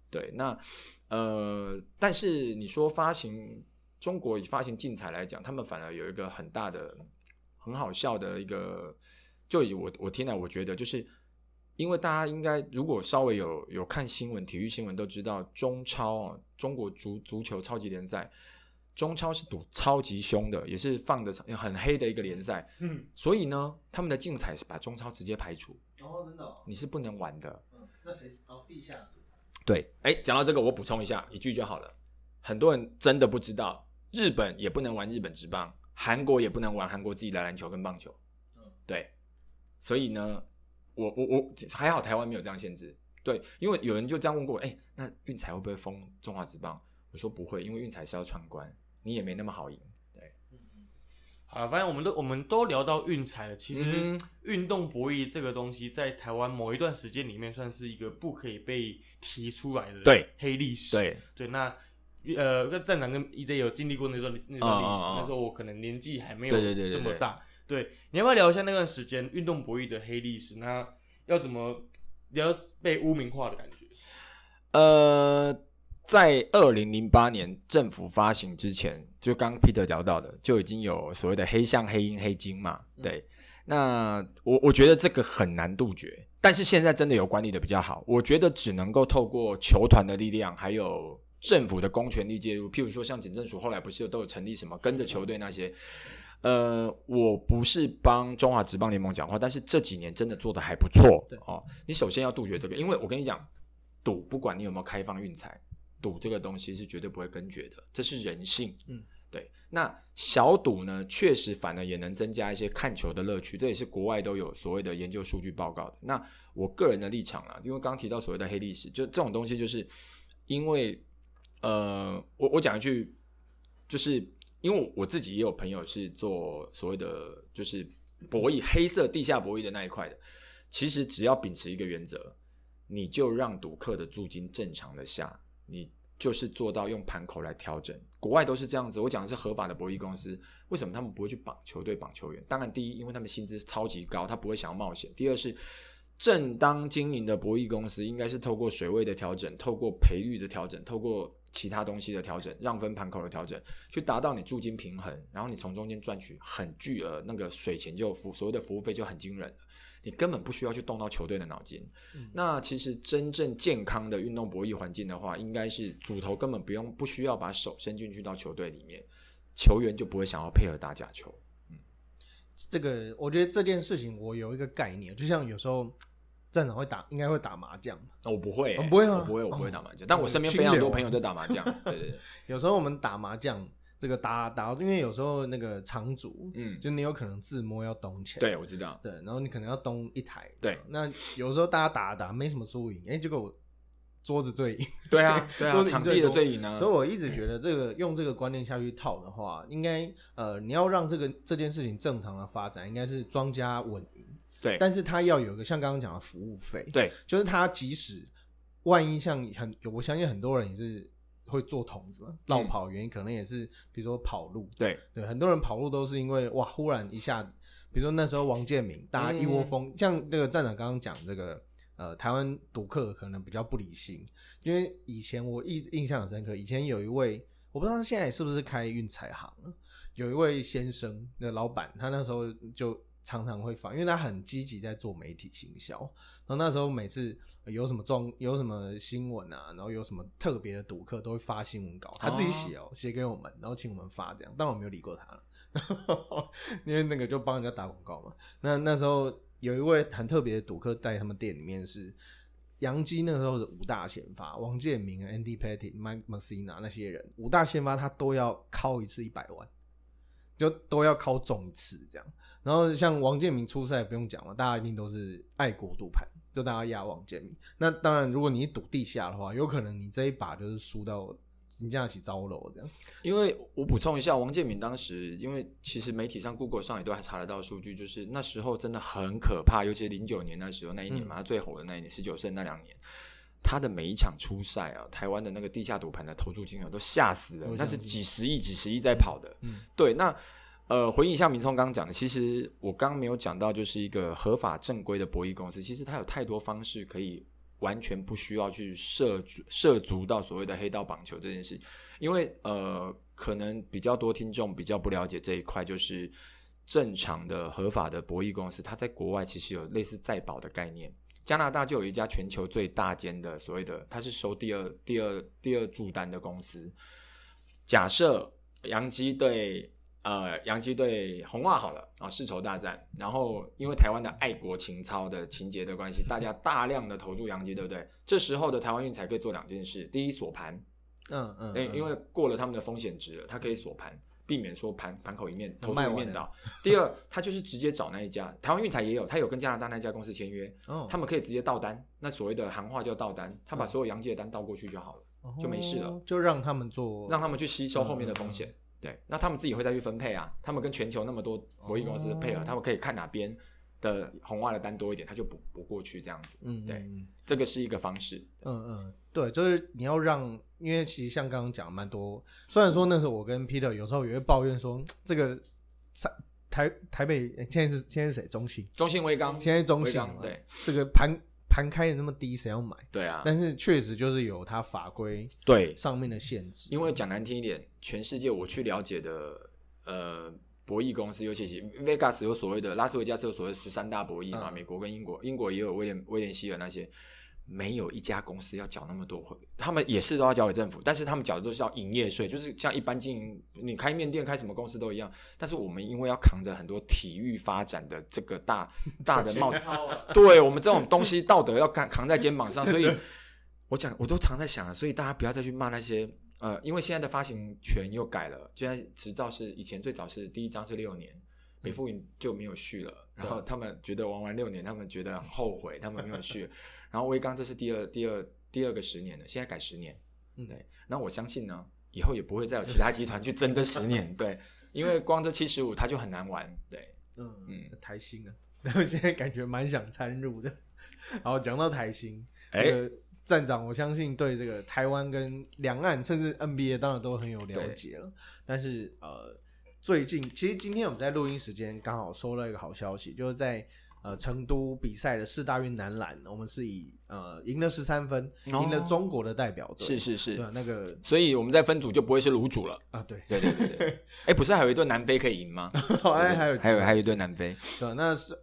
Speaker 3: 对。那呃，但是你说发行中国发行竞彩来讲，他们反而有一个很大的、很好笑的一个，就以我我听来，我觉得就是因为大家应该如果稍微有有看新闻、体育新闻都知道，中超啊，中国足足球超级联赛。中超是赌超级凶的，也是放的很黑的一个联赛。嗯，所以呢，他们的竞彩是把中超直接排除。
Speaker 1: 哦，真的，
Speaker 3: 你是不能玩的。
Speaker 1: 嗯，那谁？哦，地下赌。
Speaker 3: 对，哎，讲到这个，我补充一下一句就好了。很多人真的不知道，日本也不能玩日本职棒，韩国也不能玩韩国自己的篮球跟棒球。嗯，对。所以呢，我我我还好，台湾没有这样限制。对，因为有人就这样问过，哎，那运彩会不会封中华职棒？我说不会，因为运彩是要闯关。你也没那么好赢，对，
Speaker 2: 好，反正我们都我们都聊到运彩了。其实运动博弈这个东西，在台湾某一段时间里面，算是一个不可以被提出来的
Speaker 3: 对
Speaker 2: 黑历史。
Speaker 3: 对
Speaker 2: 对，那呃，站长跟 EJ 有经历过那段那段历史，那时候我可能年纪还没有这么大。对，你要不要聊一下那段时间运动博弈的黑历史？那要怎么聊被污名化的感觉？
Speaker 3: 呃。在二零零八年政府发行之前，就刚 Peter 聊到的，就已经有所谓的黑象、黑鹰、黑金嘛。对，那我我觉得这个很难杜绝，但是现在真的有管理的比较好。我觉得只能够透过球团的力量，还有政府的公权力介入。譬如说，像警政署后来不是都有成立什么跟着球队那些。呃，我不是帮中华职棒联盟讲话，但是这几年真的做的还不错。哦，你首先要杜绝这个，因为我跟你讲，赌不管你有没有开放运财。赌这个东西是绝对不会根绝的，这是人性。嗯，对。那小赌呢，确实反而也能增加一些看球的乐趣，这也是国外都有所谓的研究数据报告的。那我个人的立场啊，因为刚提到所谓的黑历史，就这种东西，就是因为呃，我我讲一句，就是因为我自己也有朋友是做所谓的就是博弈黑色地下博弈的那一块的，其实只要秉持一个原则，你就让赌客的租金正常的下。你就是做到用盘口来调整，国外都是这样子。我讲的是合法的博弈公司，为什么他们不会去绑球队、绑球员？当然，第一，因为他们薪资超级高，他不会想要冒险；第二是正当经营的博弈公司，应该是透过水位的调整、透过赔率的调整、透过其他东西的调整、让分盘口的调整，去达到你注金平衡，然后你从中间赚取很巨额那个水钱，就服所谓的服务费就很惊人了。你根本不需要去动到球队的脑筋。那其实真正健康的运动博弈环境的话，应该是主头根本不用不需要把手伸进去到球队里面，球员就不会想要配合打假球。
Speaker 1: 嗯，这个我觉得这件事情我有一个概念，就像有时候站长会打，应该会打麻将。
Speaker 3: 我不会，
Speaker 1: 不会吗？
Speaker 3: 不会，我不会打麻将。但我身边非常多朋友在打麻将。对对对，
Speaker 1: 有时候我们打麻将。这个打打，因为有时候那个场主，嗯，就你有可能自摸要东钱，
Speaker 3: 对我知道，
Speaker 1: 对，然后你可能要东一台，
Speaker 3: 对，
Speaker 1: 那有时候大家打打没什么输赢，哎，结果桌子最赢，
Speaker 3: 对啊，对啊，场地的最赢啊，
Speaker 1: 所以我一直觉得这个用这个观念下去套的话，应该呃，你要让这个这件事情正常的发展，应该是庄家稳赢，
Speaker 3: 对，
Speaker 1: 但是他要有一个像刚刚讲的服务费，
Speaker 3: 对，
Speaker 1: 就是他即使万一像很，我相信很多人也是。会做筒子嘛？绕跑原因可能也是，比如说跑路。
Speaker 3: 对
Speaker 1: 对，很多人跑路都是因为哇，忽然一下子，比如说那时候王建民，大家一窝蜂，像这个站长刚刚讲这个，呃，台湾赌客可能比较不理性，因为以前我一直印象很深刻，以前有一位，我不知道他现在是不是开运彩行了，有一位先生的老板，他那时候就。常常会放，因为他很积极在做媒体行销。然后那时候每次有什么状、有什么新闻啊，然后有什么特别的赌客，都会发新闻稿，他自己写哦，写给我们，然后请我们发这样。但我没有理过他，因为那个就帮人家打广告嘛。那那时候有一位很特别的赌客在他们店里面是杨基，那时候是五大先发，王建民、Andy Pettit、Mike Messina 那些人，五大先发他都要敲一次一百万。就都要敲中一次这样。然后像王建民出赛不用讲了，大家一定都是爱国赌盘，就大家压王建民。那当然，如果你赌地下的话，有可能你这一把就是输到金价起糟楼这样。
Speaker 3: 因为我补充一下，王建民当时，因为其实媒体上、Google 上也都还查得到数据，就是那时候真的很可怕，尤其是零九年那时候那一年嘛，他最火的那一年，十九胜那两年，他的每一场初赛啊，台湾的那个地下赌盘的投注金额都吓死了，那是几十亿、几十亿在跑的。
Speaker 1: 嗯，
Speaker 3: 对，那。呃，回应一下明聪刚刚讲的，其实我刚刚没有讲到，就是一个合法正规的博弈公司，其实它有太多方式可以完全不需要去涉涉足到所谓的黑道绑球这件事，因为呃，可能比较多听众比较不了解这一块，就是正常的合法的博弈公司，它在国外其实有类似在保的概念，加拿大就有一家全球最大间的所谓的，它是收第二第二第二注单的公司，假设杨基对。呃，洋基对红袜好了啊，世仇大战。然后因为台湾的爱国情操的情节的关系，大家大量的投注洋基，对不对？这时候的台湾运才可以做两件事：第一，锁盘，
Speaker 1: 嗯嗯，
Speaker 3: 因因为过了他们的风险值了，它可以锁盘，避免说盘盘口一面投注一面倒。第二，他就是直接找那一家台湾运才也有，他有跟加拿大那家公司签约，他们可以直接倒单。那所谓的行话叫倒单，他把所有洋基的单倒过去就好了，就没事了，
Speaker 1: 就让他们做，
Speaker 3: 让他们去吸收后面的风险。对，那他们自己会再去分配啊。他们跟全球那么多博弈公司配合，他们可以看哪边的红外的单多一点，他就补补过去这样子。嗯，对，这个是一个方式。
Speaker 1: 嗯嗯，对，就是你要让，因为其实像刚刚讲蛮多，虽然说那时候我跟 Peter 有时候也会抱怨说，这个台台台北现在是现在是谁？中信，
Speaker 3: 中信微刚，
Speaker 1: 现在中信
Speaker 3: 对
Speaker 1: 这个盘。盘开的那么低，谁要买？
Speaker 3: 对啊，
Speaker 1: 但是确实就是有它法规
Speaker 3: 对
Speaker 1: 上面的限制。
Speaker 3: 因为讲难听一点，全世界我去了解的，呃，博弈公司，尤其是 Vegas 有所谓的拉斯维加斯有所谓十三大博弈嘛，美国跟英国，英国也有威廉威廉希尔那些。没有一家公司要缴那么多，他们也是都要交给政府，但是他们缴的都是叫营业税，就是像一般经营，你开面店、开什么公司都一样。但是我们因为要扛着很多体育发展的这个大大的帽子，对我们这种东西道德要扛扛在肩膀上，所以 我讲我都常在想啊，所以大家不要再去骂那些呃，因为现在的发行权又改了，现在执照是以前最早是第一张是六年，美富云就没有续了，然后他们觉得玩完六年，他们觉得很后悔，他们没有续。然后威刚这是第二第二第二个十年了，现在改十年，嗯，对。那我相信呢，以后也不会再有其他集团去争这十年，对，因为光这七十五它就很难玩，对，
Speaker 1: 嗯嗯，台新啊，我现在感觉蛮想参入的。然后讲到台新，哎，站长，我相信对这个台湾跟两岸甚至 NBA 当然都很有了解了。但是呃，最近其实今天我们在录音时间刚好收到一个好消息，就是在。呃，成都比赛的四大运男篮，我们是以呃赢了十三分，赢了中国的代表队，
Speaker 3: 是是是，
Speaker 1: 那个，
Speaker 3: 所以我们在分组就不会是卤煮了
Speaker 1: 啊，对
Speaker 3: 对对对，哎，不是还有一队南非可以赢吗？
Speaker 1: 还 还有
Speaker 3: 还有还有一队南非，
Speaker 1: 对，那是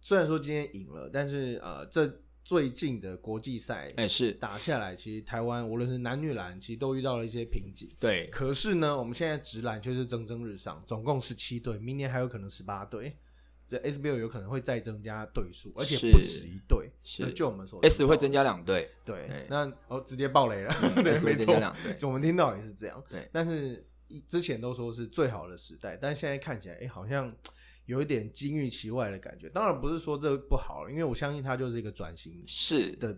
Speaker 1: 虽然说今天赢了，但是呃，这最近的国际赛
Speaker 3: 哎是
Speaker 1: 打下来，其实台湾无论是男女篮，其实都遇到了一些瓶颈，
Speaker 3: 对，
Speaker 1: 可是呢，我们现在直篮却是蒸蒸日上，总共十七队，明年还有可能十八队。这 SBL 有可能会再增加对数，而且不止一对。
Speaker 3: 是，
Speaker 1: 就我们说
Speaker 3: ，S 会增加两对。
Speaker 1: 对，那哦，直接爆雷了。
Speaker 3: 对，
Speaker 1: 没错，
Speaker 3: 就
Speaker 1: 我们听到也是这样。
Speaker 3: 对，
Speaker 1: 但是之前都说是最好的时代，但现在看起来，哎，好像有一点金玉其外的感觉。当然不是说这不好，因为我相信它就是一个转型
Speaker 3: 是
Speaker 1: 的。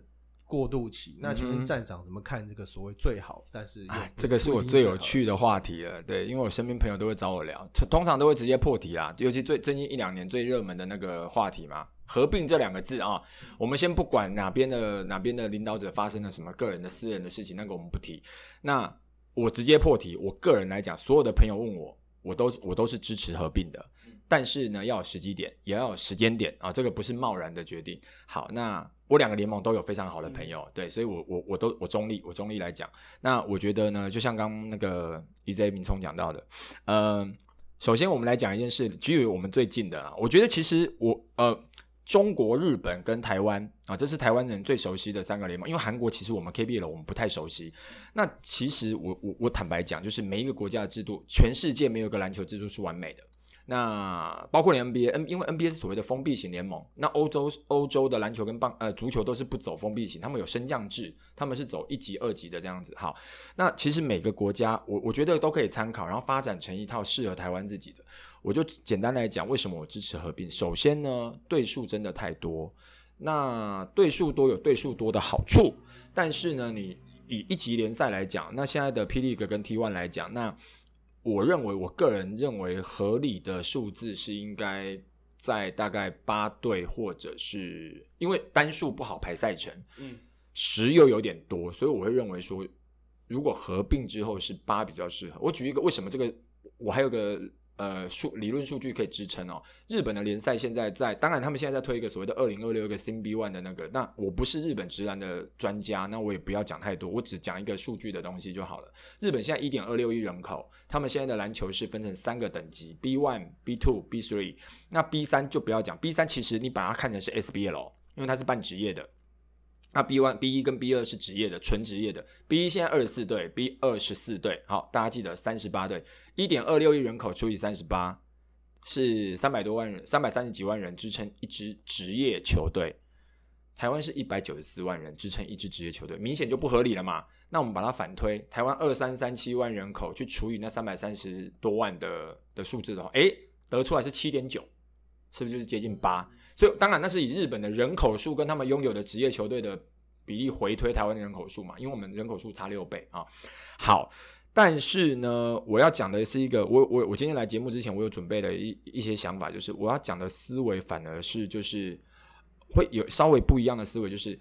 Speaker 1: 过渡期，那请问站长怎么看这个所谓最好？但是
Speaker 3: 这个是我最有趣的话题了，对，因为我身边朋友都会找我聊，通常都会直接破题啦，尤其最最近一两年最热门的那个话题嘛，合并这两个字啊，我们先不管哪边的哪边的领导者发生了什么个人的私人的事情，那个我们不提。那我直接破题，我个人来讲，所有的朋友问我，我都我都是支持合并的，但是呢，要有时机点，也要有时间点啊，这个不是贸然的决定。好，那。我两个联盟都有非常好的朋友，对，所以我我我都我中立，我中立来讲，那我觉得呢，就像刚那个 EZ 明聪讲到的，嗯，首先我们来讲一件事，基于我们最近的啊，我觉得其实我呃，中国、日本跟台湾啊，这是台湾人最熟悉的三个联盟，因为韩国其实我们 KBL 我们不太熟悉。那其实我我我坦白讲，就是每一个国家的制度，全世界没有一个篮球制度是完美的。那包括连 NBA，因为 NBA 是所谓的封闭型联盟，那欧洲欧洲的篮球跟棒呃足球都是不走封闭型，他们有升降制，他们是走一级二级的这样子。好，那其实每个国家我我觉得都可以参考，然后发展成一套适合台湾自己的。我就简单来讲，为什么我支持合并？首先呢，对数真的太多，那对数多有对数多的好处，但是呢，你以一级联赛来讲，那现在的霹雳 e 跟 T One 来讲，那我认为，我个人认为合理的数字是应该在大概八队，或者是因为单数不好排赛程，嗯，十又有点多，所以我会认为说，如果合并之后是八比较适合。我举一个，为什么这个我还有个。呃，数理论数据可以支撑哦。日本的联赛现在在，当然他们现在在推一个所谓的二零二六个新 B One 的那个。那我不是日本直男的专家，那我也不要讲太多，我只讲一个数据的东西就好了。日本现在一点二六亿人口，他们现在的篮球是分成三个等级：B One、B Two、B Three。那 B 三就不要讲，B 三其实你把它看成是 SBL，因为它是半职业的。那 B one、B 一跟 B 二是职业的，纯职业的。B 一现在二十四队，B 二十四队。好，大家记得三十八队，一点二六亿人口除以三十八，是三百多万人，三百三十几万人支撑一支职业球队。台湾是一百九十四万人支撑一支职业球队，明显就不合理了嘛。那我们把它反推，台湾二三三七万人口去除以那三百三十多万的的数字的话，诶，得出来是七点九，是不是就是接近八？所以当然那是以日本的人口数跟他们拥有的职业球队的比例回推台湾的人口数嘛，因为我们人口数差六倍啊。好，但是呢，我要讲的是一个，我我我今天来节目之前，我有准备了一一些想法，就是我要讲的思维反而是就是会有稍微不一样的思维，就是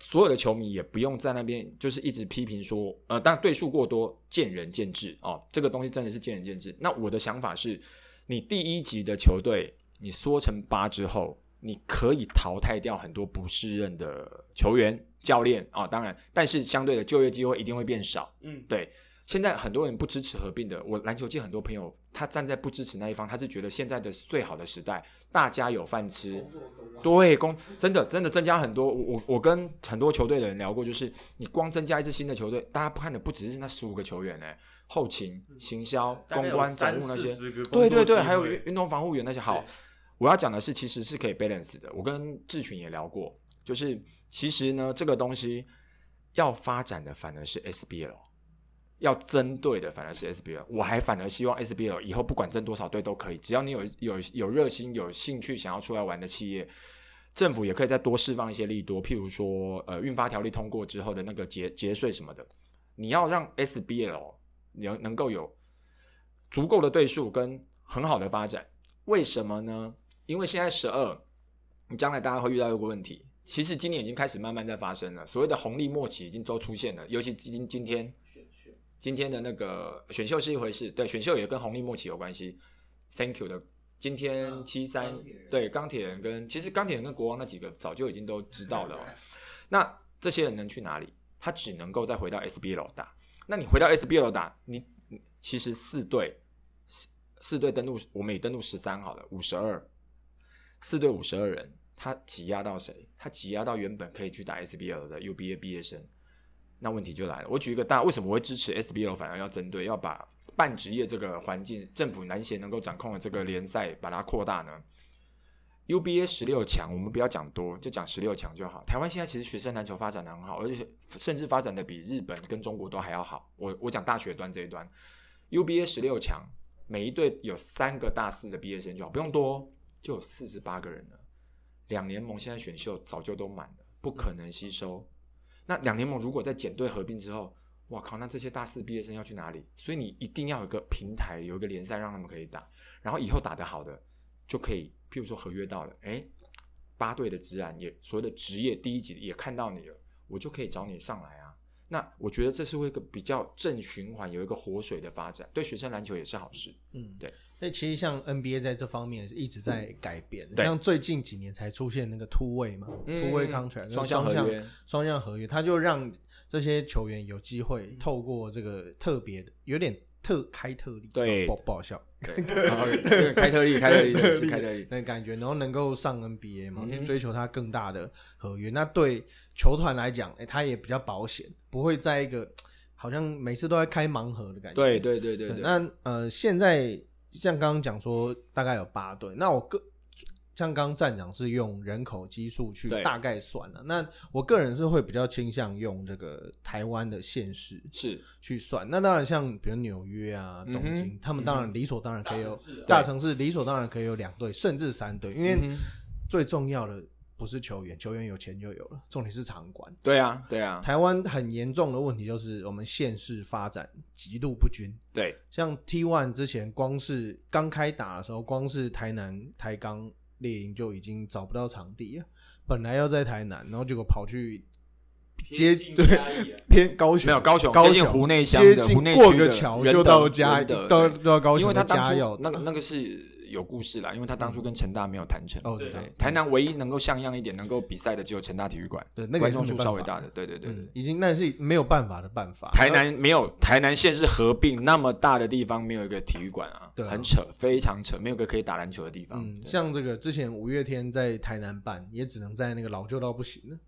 Speaker 3: 所有的球迷也不用在那边就是一直批评说，呃，但对数过多见仁见智哦，这个东西真的是见仁见智。那我的想法是，你第一级的球队你缩成八之后。你可以淘汰掉很多不适任的球员、教练啊，当然，但是相对的就业机会一定会变少。嗯，对。现在很多人不支持合并的，我篮球界很多朋友，他站在不支持那一方，他是觉得现在的最好的时代，大家有饭吃。对，工真的真的增加很多。我我我跟很多球队的人聊过，就是你光增加一支新的球队，大家看的不只是那十五个球员哎，后勤、行销、公关、总务那些，对对对，还有运动防护员那些好。我要讲的是，其实是可以 balance 的。我跟志群也聊过，就是其实呢，这个东西要发展的反而是 SBL，要针对的反而是 SBL。我还反而希望 SBL 以后不管争多少队都可以，只要你有有有热心、有兴趣想要出来玩的企业，政府也可以再多释放一些利多，譬如说，呃，运发条例通过之后的那个节节税什么的，你要让 SBL 能能够有足够的对数跟很好的发展。为什么呢？因为现在十二，你将来大家会遇到一个问题，其实今年已经开始慢慢在发生了。所谓的红利末期已经都出现了，尤其今今天今天的那个选秀是一回事，对，选秀也跟红利末期有关系。Thank you 的，今天七三对钢铁人跟其实钢铁人跟国王那几个早就已经都知道了。那这些人能去哪里？他只能够再回到 SBL 打。那你回到 SBL 打，你其实四队四四队登录，我们也登录十三好了，五十二。四队五十二人，他挤压到谁？他挤压到原本可以去打 SBL 的 UBA 毕业生。那问题就来了。我举一个大，为什么我会支持 SBL？反而要针对要把半职业这个环境，政府难协能够掌控的这个联赛，把它扩大呢？UBA 十六强，我们不要讲多，就讲十六强就好。台湾现在其实学生篮球发展的很好，而且甚至发展的比日本跟中国都还要好。我我讲大学端这一端，UBA 十六强，每一队有三个大四的毕业生就好，不用多。就有四十八个人了，两联盟现在选秀早就都满了，不可能吸收。那两联盟如果在减队合并之后，哇靠，那这些大四毕业生要去哪里？所以你一定要有个平台，有一个联赛让他们可以打，然后以后打得好的就可以，譬如说合约到了，哎，八队的职篮也所谓的职业第一级也看到你了，我就可以找你上来啊。那我觉得这是一个比较正循环，有一个活水的发展，对学生篮球也是好事。嗯，对。
Speaker 1: 那其实像 NBA 在这方面一直在改变，像最近几年才出现那个突位嘛，突位 contract
Speaker 3: 双向合约，
Speaker 1: 双向合约，他就让这些球员有机会透过这个特别的，有点特开特例，
Speaker 3: 对，
Speaker 1: 不不好笑，
Speaker 3: 开特例，开特例，开特例，
Speaker 1: 那感觉，然后能够上 NBA 嘛，去追求他更大的合约，那对球团来讲，哎，他也比较保险，不会在一个好像每次都在开盲盒的感觉，
Speaker 3: 对对对对对。
Speaker 1: 那呃，现在。像刚刚讲说大概有八对，那我个像刚刚站长是用人口基数去
Speaker 3: 对。
Speaker 1: 大概算了，那我个人是会比较倾向用这个台湾的县市
Speaker 3: 是。
Speaker 1: 去算。那当然像比如纽约啊、
Speaker 3: 嗯哼。
Speaker 1: 东京，他们当然理所当然可以有
Speaker 2: 大城市
Speaker 1: 理所当然可以有两队甚至三队，因为
Speaker 3: 嗯哼。
Speaker 1: 最重要的不是球员，球员有钱就有了，重点是场馆。
Speaker 3: 对啊，对啊，
Speaker 1: 台湾很严重的问题就是我们县市发展极度不均。
Speaker 3: 对，
Speaker 1: 像 T One 之前光是刚开打的时候，光是台南台钢猎鹰就已经找不到场地了。本来要在台南，然后结果跑去接
Speaker 2: 近
Speaker 1: 对偏高雄，
Speaker 3: 没有高雄
Speaker 1: 高
Speaker 3: 接近
Speaker 1: 雄
Speaker 3: 湖内乡
Speaker 1: 接近
Speaker 3: 的湖内
Speaker 1: 过个桥就到嘉义，到到高雄
Speaker 3: 因为他当初那个那个是有故事啦，因为他当初跟成大没有谈成。
Speaker 1: 哦，
Speaker 2: 对
Speaker 1: 对
Speaker 3: 对，台南唯一能够像样一点、能够比赛的只有成大体育馆，
Speaker 1: 对，那个
Speaker 3: 观
Speaker 1: 也是没办法
Speaker 3: 众数稍微大的。对对对对
Speaker 1: 嗯，已经那是没有办法的办法。
Speaker 3: 台南没有台南县是合并那么大的地方，没有一个体育馆啊，
Speaker 1: 对啊
Speaker 3: 很扯，非常扯，没有个可以打篮球的地方。
Speaker 1: 嗯，像这个之前五月天在台南办，也只能在那个老旧到不行的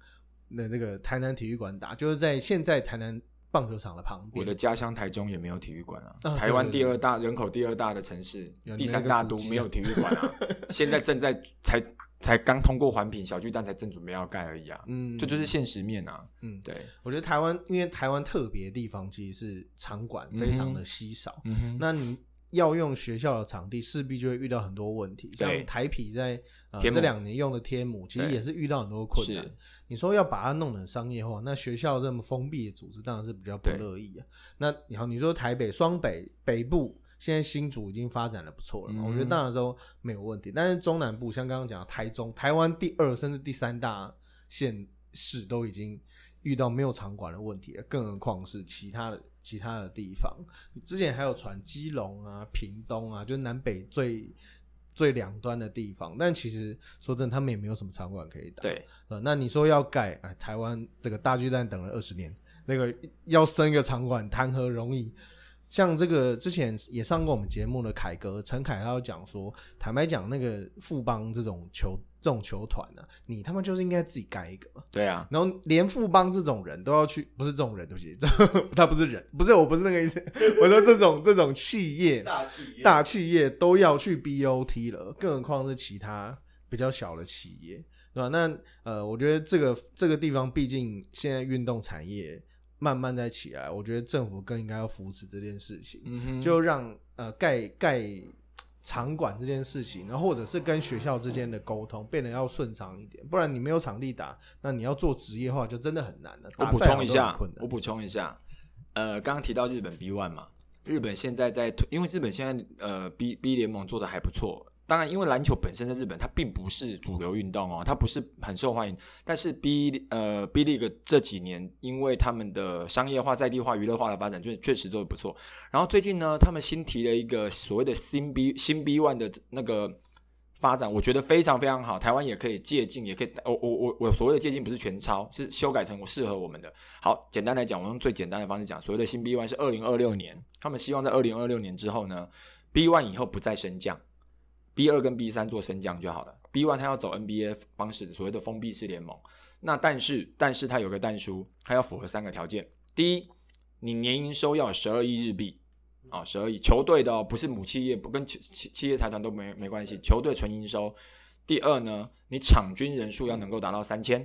Speaker 1: 那这个台南体育馆打，就是在现在台南棒球场的旁边。
Speaker 3: 我的家乡台中也没有体育馆啊，
Speaker 1: 啊
Speaker 3: 台湾第二大人口第二大的城市，第三大都没有体育馆啊，现在正在才才刚通过环评，小巨蛋才正准备要盖而已啊，
Speaker 1: 嗯，
Speaker 3: 这就是现实面啊。
Speaker 1: 嗯，
Speaker 3: 对，
Speaker 1: 我觉得台湾因为台湾特别的地方其实是场馆非常的稀少，
Speaker 3: 嗯哼，
Speaker 1: 那你要用学校的场地，势必就会遇到很多问题。像台皮在呃这两年用的天母，其实也是遇到很多困难。你说要把它弄成商业化，那学校这么封闭的组织当然是比较不乐意啊。那你好，你说台北双北北部。现在新竹已经发展的不错了嘛，
Speaker 3: 嗯
Speaker 1: 我觉得当然都没有问题。但是中南部像刚刚讲的台中、台湾第二甚至第三大县市都已经遇到没有场馆的问题了，更何况是其他的其他的地方。之前还有传基隆啊、屏东啊，就南北最最两端的地方。但其实说真的，他们也没有什么场馆可以打。
Speaker 3: 对，
Speaker 1: 呃，那你说要盖，哎，台湾这个大巨蛋等了二十年，那个要升一个场馆，谈何容易？像这个之前也上过我们节目的凯哥陈凯，他有讲说，坦白讲，那个富邦这种球这种球团呢、你他妈就是应该自己盖一个。
Speaker 3: 对啊，
Speaker 1: 然后连富邦这种人都要去，不是这种人，对不起，这 他不是人，不是我不是那个意思，我说这种这种企业
Speaker 2: 大企业
Speaker 1: 大企业都要去 BOT 了，更何况是其他比较小的企业，对吧？那呃，我觉得这个这个地方，毕竟现在运动产业慢慢在起来，我觉得政府更应该要扶持这件事情，
Speaker 3: 嗯哼，
Speaker 1: 就让呃盖盖场馆这件事情，然后或者是跟学校之间的沟通变得要顺畅一点，不然你没有场地打，那你要做职业化就真的很难了。
Speaker 3: 我补充一下我补充一下，呃，刚刚提到日本 B One 嘛，日本现在在推，因为日本现在呃 B B 联盟做的还不错。当然，因为篮球本身在日本它并不是主流运动哦，它不是很受欢迎。但是 B 呃 B League 这几年因为他们的商业化、在地化、娱乐化的发展，确确实做的不错。然后最近呢，他们新提了一个所谓的新 B 新 B One 的那个发展，我觉得非常非常好。台湾也可以借鉴，也可以，我我我我所谓的借鉴不是全抄，是修改成我适合我们的。好，简单来讲，我用最简单的方式讲，所谓的新 B One 是二零二六年，他们希望在二零二六年之后呢，B One 以后不再升降，B 二跟 B 三做升降就好了。B One 它要走 NBA 方式的所谓的封闭式联盟，那但是但是他有个但书，他要符合三个条件。第一，你年营收要有十二亿日币。啊，十二亿球队的、哦、不是母企业，不跟企企企业财团都没没关系，球队纯营收。第二呢，你场均人数要能够达到三千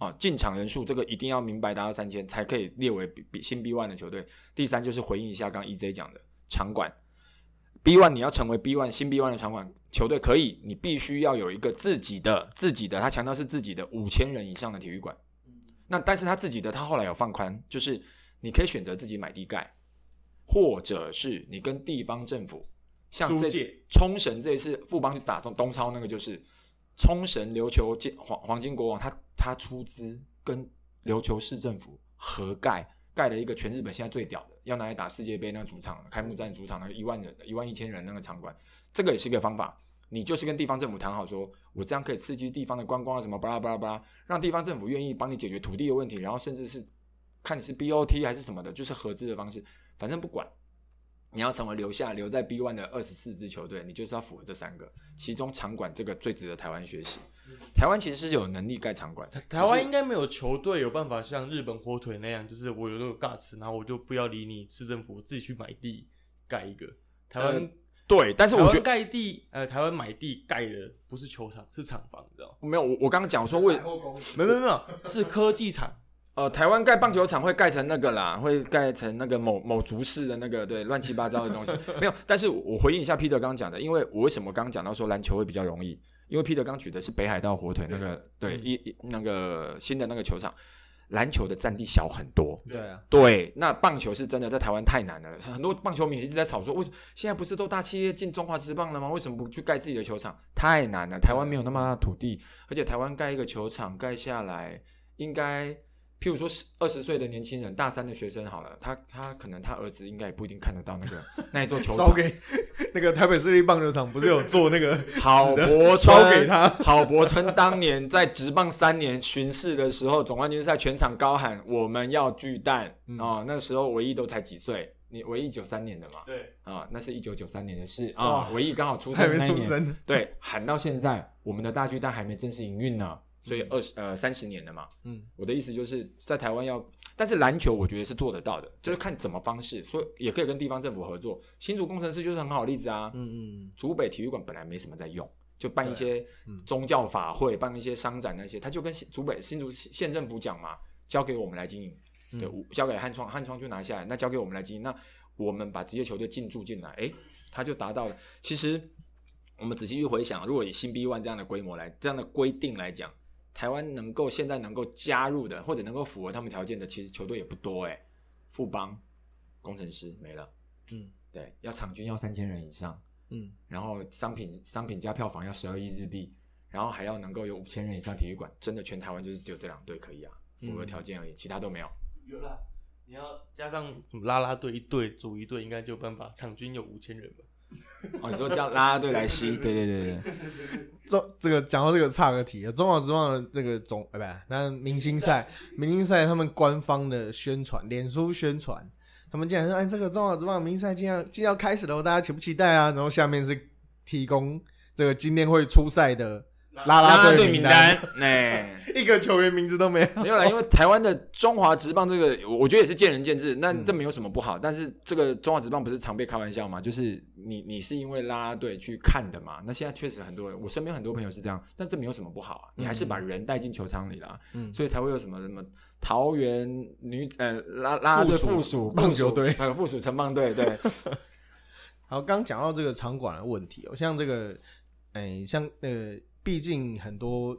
Speaker 3: 啊，进场人数这个一定要明白达到三千才可以列为比比新 B one 的球队。第三就是回应一下刚 EZ 讲的场馆，B one 你要成为 B one 新 B one 的场馆球队可以，你必须要有一个自己的自己的，他强调是自己的五千人以上的体育馆。那但是他自己的他后来有放宽，就是你可以选择自己买地盖。或者是你跟地方政府，像这冲绳这一次富邦去打东东超那个，就是冲绳琉球金黄黄金国王，他他出资跟琉球市政府合盖，盖了一个全日本现在最屌的，要拿来打世界杯那个主场开幕战主场那个一万人一万一千人那个场馆，这个也是一个方法。你就是跟地方政府谈好说，我这样可以刺激地方的观光啊，什么巴拉巴拉巴拉，让地方政府愿意帮你解决土地的问题，然后甚至是看你是 BOT 还是什么的，就是合资的方式。反正不管，你要成为留下留在 B one 的二十四支球队，你就是要符合这三个，其中场馆这个最值得台湾学习。台湾其实是有能力盖场馆，
Speaker 2: 台湾应该没有球队有办法像日本火腿那样，就是我有那个 guts，然后我就不要理你市政府，我自己去买地盖一个。台湾、
Speaker 3: 呃对，但是我觉得
Speaker 2: 盖地，呃，台湾买地盖的不是球场，是厂房，你知道吗？
Speaker 3: 没有，我我刚刚讲说为
Speaker 2: 没有没有没有，是科技厂。
Speaker 3: 呃，台湾盖棒球场会盖成那个啦，会盖成那个某某族式的那个对乱七八糟的东西，没有。但是我回应一下 Peter 刚刚讲的，因为我为什么刚刚讲到说篮球会比较容易？因为 Peter 刚举的是北海道火腿那个对一一那个新的那个球场，篮球的占地小很多。
Speaker 1: 对啊，
Speaker 3: 对，那棒球是真的在台湾太难了，很多棒球迷一直在吵说，为什么现在不是都大企业进中华职棒了吗？为什么不去盖自己的球场？太难了，台湾没有那么大的土地，而且台湾盖一个球场盖下来，应该譬如说十二十岁的年轻人，大三的学生好了，他他可能他儿子应该也不一定看得到那个 那一座球场。
Speaker 1: 烧给 那个台北市立棒球场不是有做那个
Speaker 3: 郝柏村
Speaker 1: 烧给他，
Speaker 3: 郝柏村当年在职棒三年巡视的时候，总冠军赛全场高喊“我们要巨蛋”哦，那时候唯一都才几岁，你唯一九三年的嘛，
Speaker 2: 对，
Speaker 3: 啊，那是一九九三年的事啊
Speaker 1: 哇，
Speaker 3: 唯一刚好出
Speaker 1: 还没
Speaker 3: 生那一年，
Speaker 1: 生，
Speaker 3: 对，喊到现在，我们的大巨蛋还没正式营运呢，所以二十呃三十年了嘛，
Speaker 1: 嗯，
Speaker 3: 我的意思就是在台湾要，但是篮球我觉得是做得到的，就是看怎么方式，所以也可以跟地方政府合作。新竹工程师就是很好的例子啊，
Speaker 1: 嗯嗯，
Speaker 3: 竹北体育馆本来没什么在用，就办一些
Speaker 1: 嗯。
Speaker 3: 宗教法会，办一些商展那些，他就跟新竹北新竹县政府讲嘛，交给我们来经营，对，
Speaker 1: 嗯
Speaker 3: 交给汉创，汉创就拿下来，那交给我们来经营，那我们把职业球队进驻进来，诶，他就达到了。其实我们仔细去回想，如果以新 B One 这样的规模来，这样的规定来讲，台湾能够现在能够加入的，或者能够符合他们条件的，其实球队也不多诶，富邦工程师没了，
Speaker 1: 嗯，
Speaker 3: 对，要场均要三千人以上。
Speaker 1: 嗯，
Speaker 3: 然后商品商品加票房要十二亿日币，然后还要能够有五千人以上体育馆，真的全台湾就是只有这两队可以啊，符合条件而已，其他都没有。
Speaker 2: 有了，你要加上什么啦啦队一队组一队，应该就有办法，场均有五千人吧？
Speaker 3: 哦，你说叫啦啦队来吸，对对对对，
Speaker 1: 中这个讲到这个差个题，中华之棒的这个总哎不，那明星赛，明星赛。他们官方的宣传，脸书宣传，他们竟然说，哎，这个中华之棒明星赛竟然竟然要开始了，大家期不期待啊？然后下面是提供这个今天会出赛的啦
Speaker 3: 啦啦
Speaker 1: 队名
Speaker 3: 单，哎，
Speaker 1: 一个球员名字都没有。
Speaker 3: 没有啦，因为台湾的中华职棒这个，我我觉得也是见仁见智，那这没有什么不好。但是这个中华职棒不是常被开玩笑嘛？就是你你是因为啦啦队去看的嘛？那现在确实很多人，我身边很多朋友是这样，但这没有什么不好啊，你还是把人带进球场里啦，
Speaker 1: 嗯
Speaker 3: 所以才会有什么什么桃园女呃啦啦啦队
Speaker 1: 附属棒球队
Speaker 3: 还有附属城棒队，对，
Speaker 1: 好，刚讲到这个场馆的问题哦，像这个，哎，像呃，毕竟很多，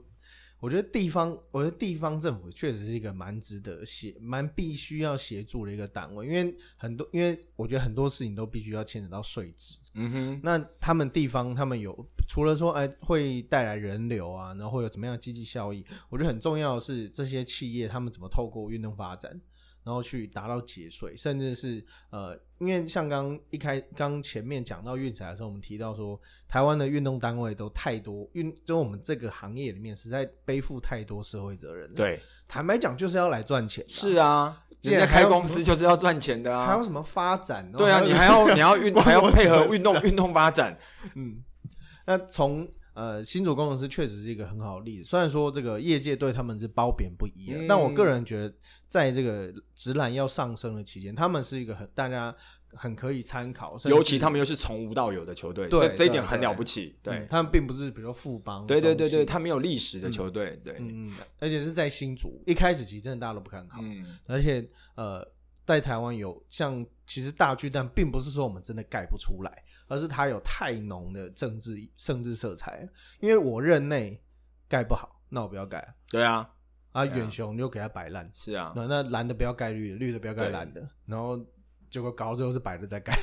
Speaker 1: 我觉得地方，我觉得地方政府确实是一个蛮值得协、蛮必须要协助的一个单位，因为很多，因为我觉得很多事情都必须要牵扯到税制。
Speaker 3: 嗯哼，
Speaker 1: 那他们地方，他们有除了说，哎，会带来人流啊，然后会有怎么样的经济效益？我觉得很重要的是，这些企业他们怎么透过运动发展，然后去达到节税，甚至是呃，因为像刚一开刚前面讲到运彩的时候，我们提到说，台湾的运动单位都太多运，就我们这个行业里面实在背负太多社会责任了。，
Speaker 3: 对，
Speaker 1: 坦白讲，就是要来赚钱
Speaker 3: 是啊，
Speaker 1: 既
Speaker 3: 人家开公司就是要赚钱的啊。
Speaker 1: 还有什么发展？
Speaker 3: 对啊，你还要你要运
Speaker 1: 关
Speaker 3: 还要配合运动运动发展，
Speaker 1: 嗯，那从呃新竹工程师确实是一个很好的例子。虽然说这个业界对他们是褒贬不一啊，
Speaker 3: 嗯
Speaker 1: 但我个人觉得，在这个直男要上升的期间，他们是一个很大家很可以参考，
Speaker 3: 尤其他们又是从无到有的球队，
Speaker 1: 对
Speaker 3: 这这一点很了不起。对
Speaker 1: 嗯，他们并不是比如说富邦，
Speaker 3: 对对对对，他没有历史的球队，对，
Speaker 1: 嗯嗯，而且是在新竹，一开始其实真的大家都不看好，
Speaker 3: 嗯，
Speaker 1: 而且呃，在台湾有像其实大巨蛋，并不是说我们真的盖不出来，而是它有太浓的政治政治色彩。因为我任内盖不好，那我不要盖啊。
Speaker 3: 对啊，
Speaker 1: 啊，远雄你就给它摆烂，
Speaker 3: 是啊，
Speaker 1: 那那蓝的不要盖绿的，绿的不要盖
Speaker 3: 对
Speaker 1: 蓝的，然后结果搞到最后是白的在盖。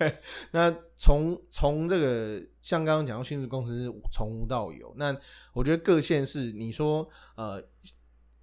Speaker 1: 那从从这个像刚刚讲到新竹公司是从无到有，那我觉得各县市，你说呃，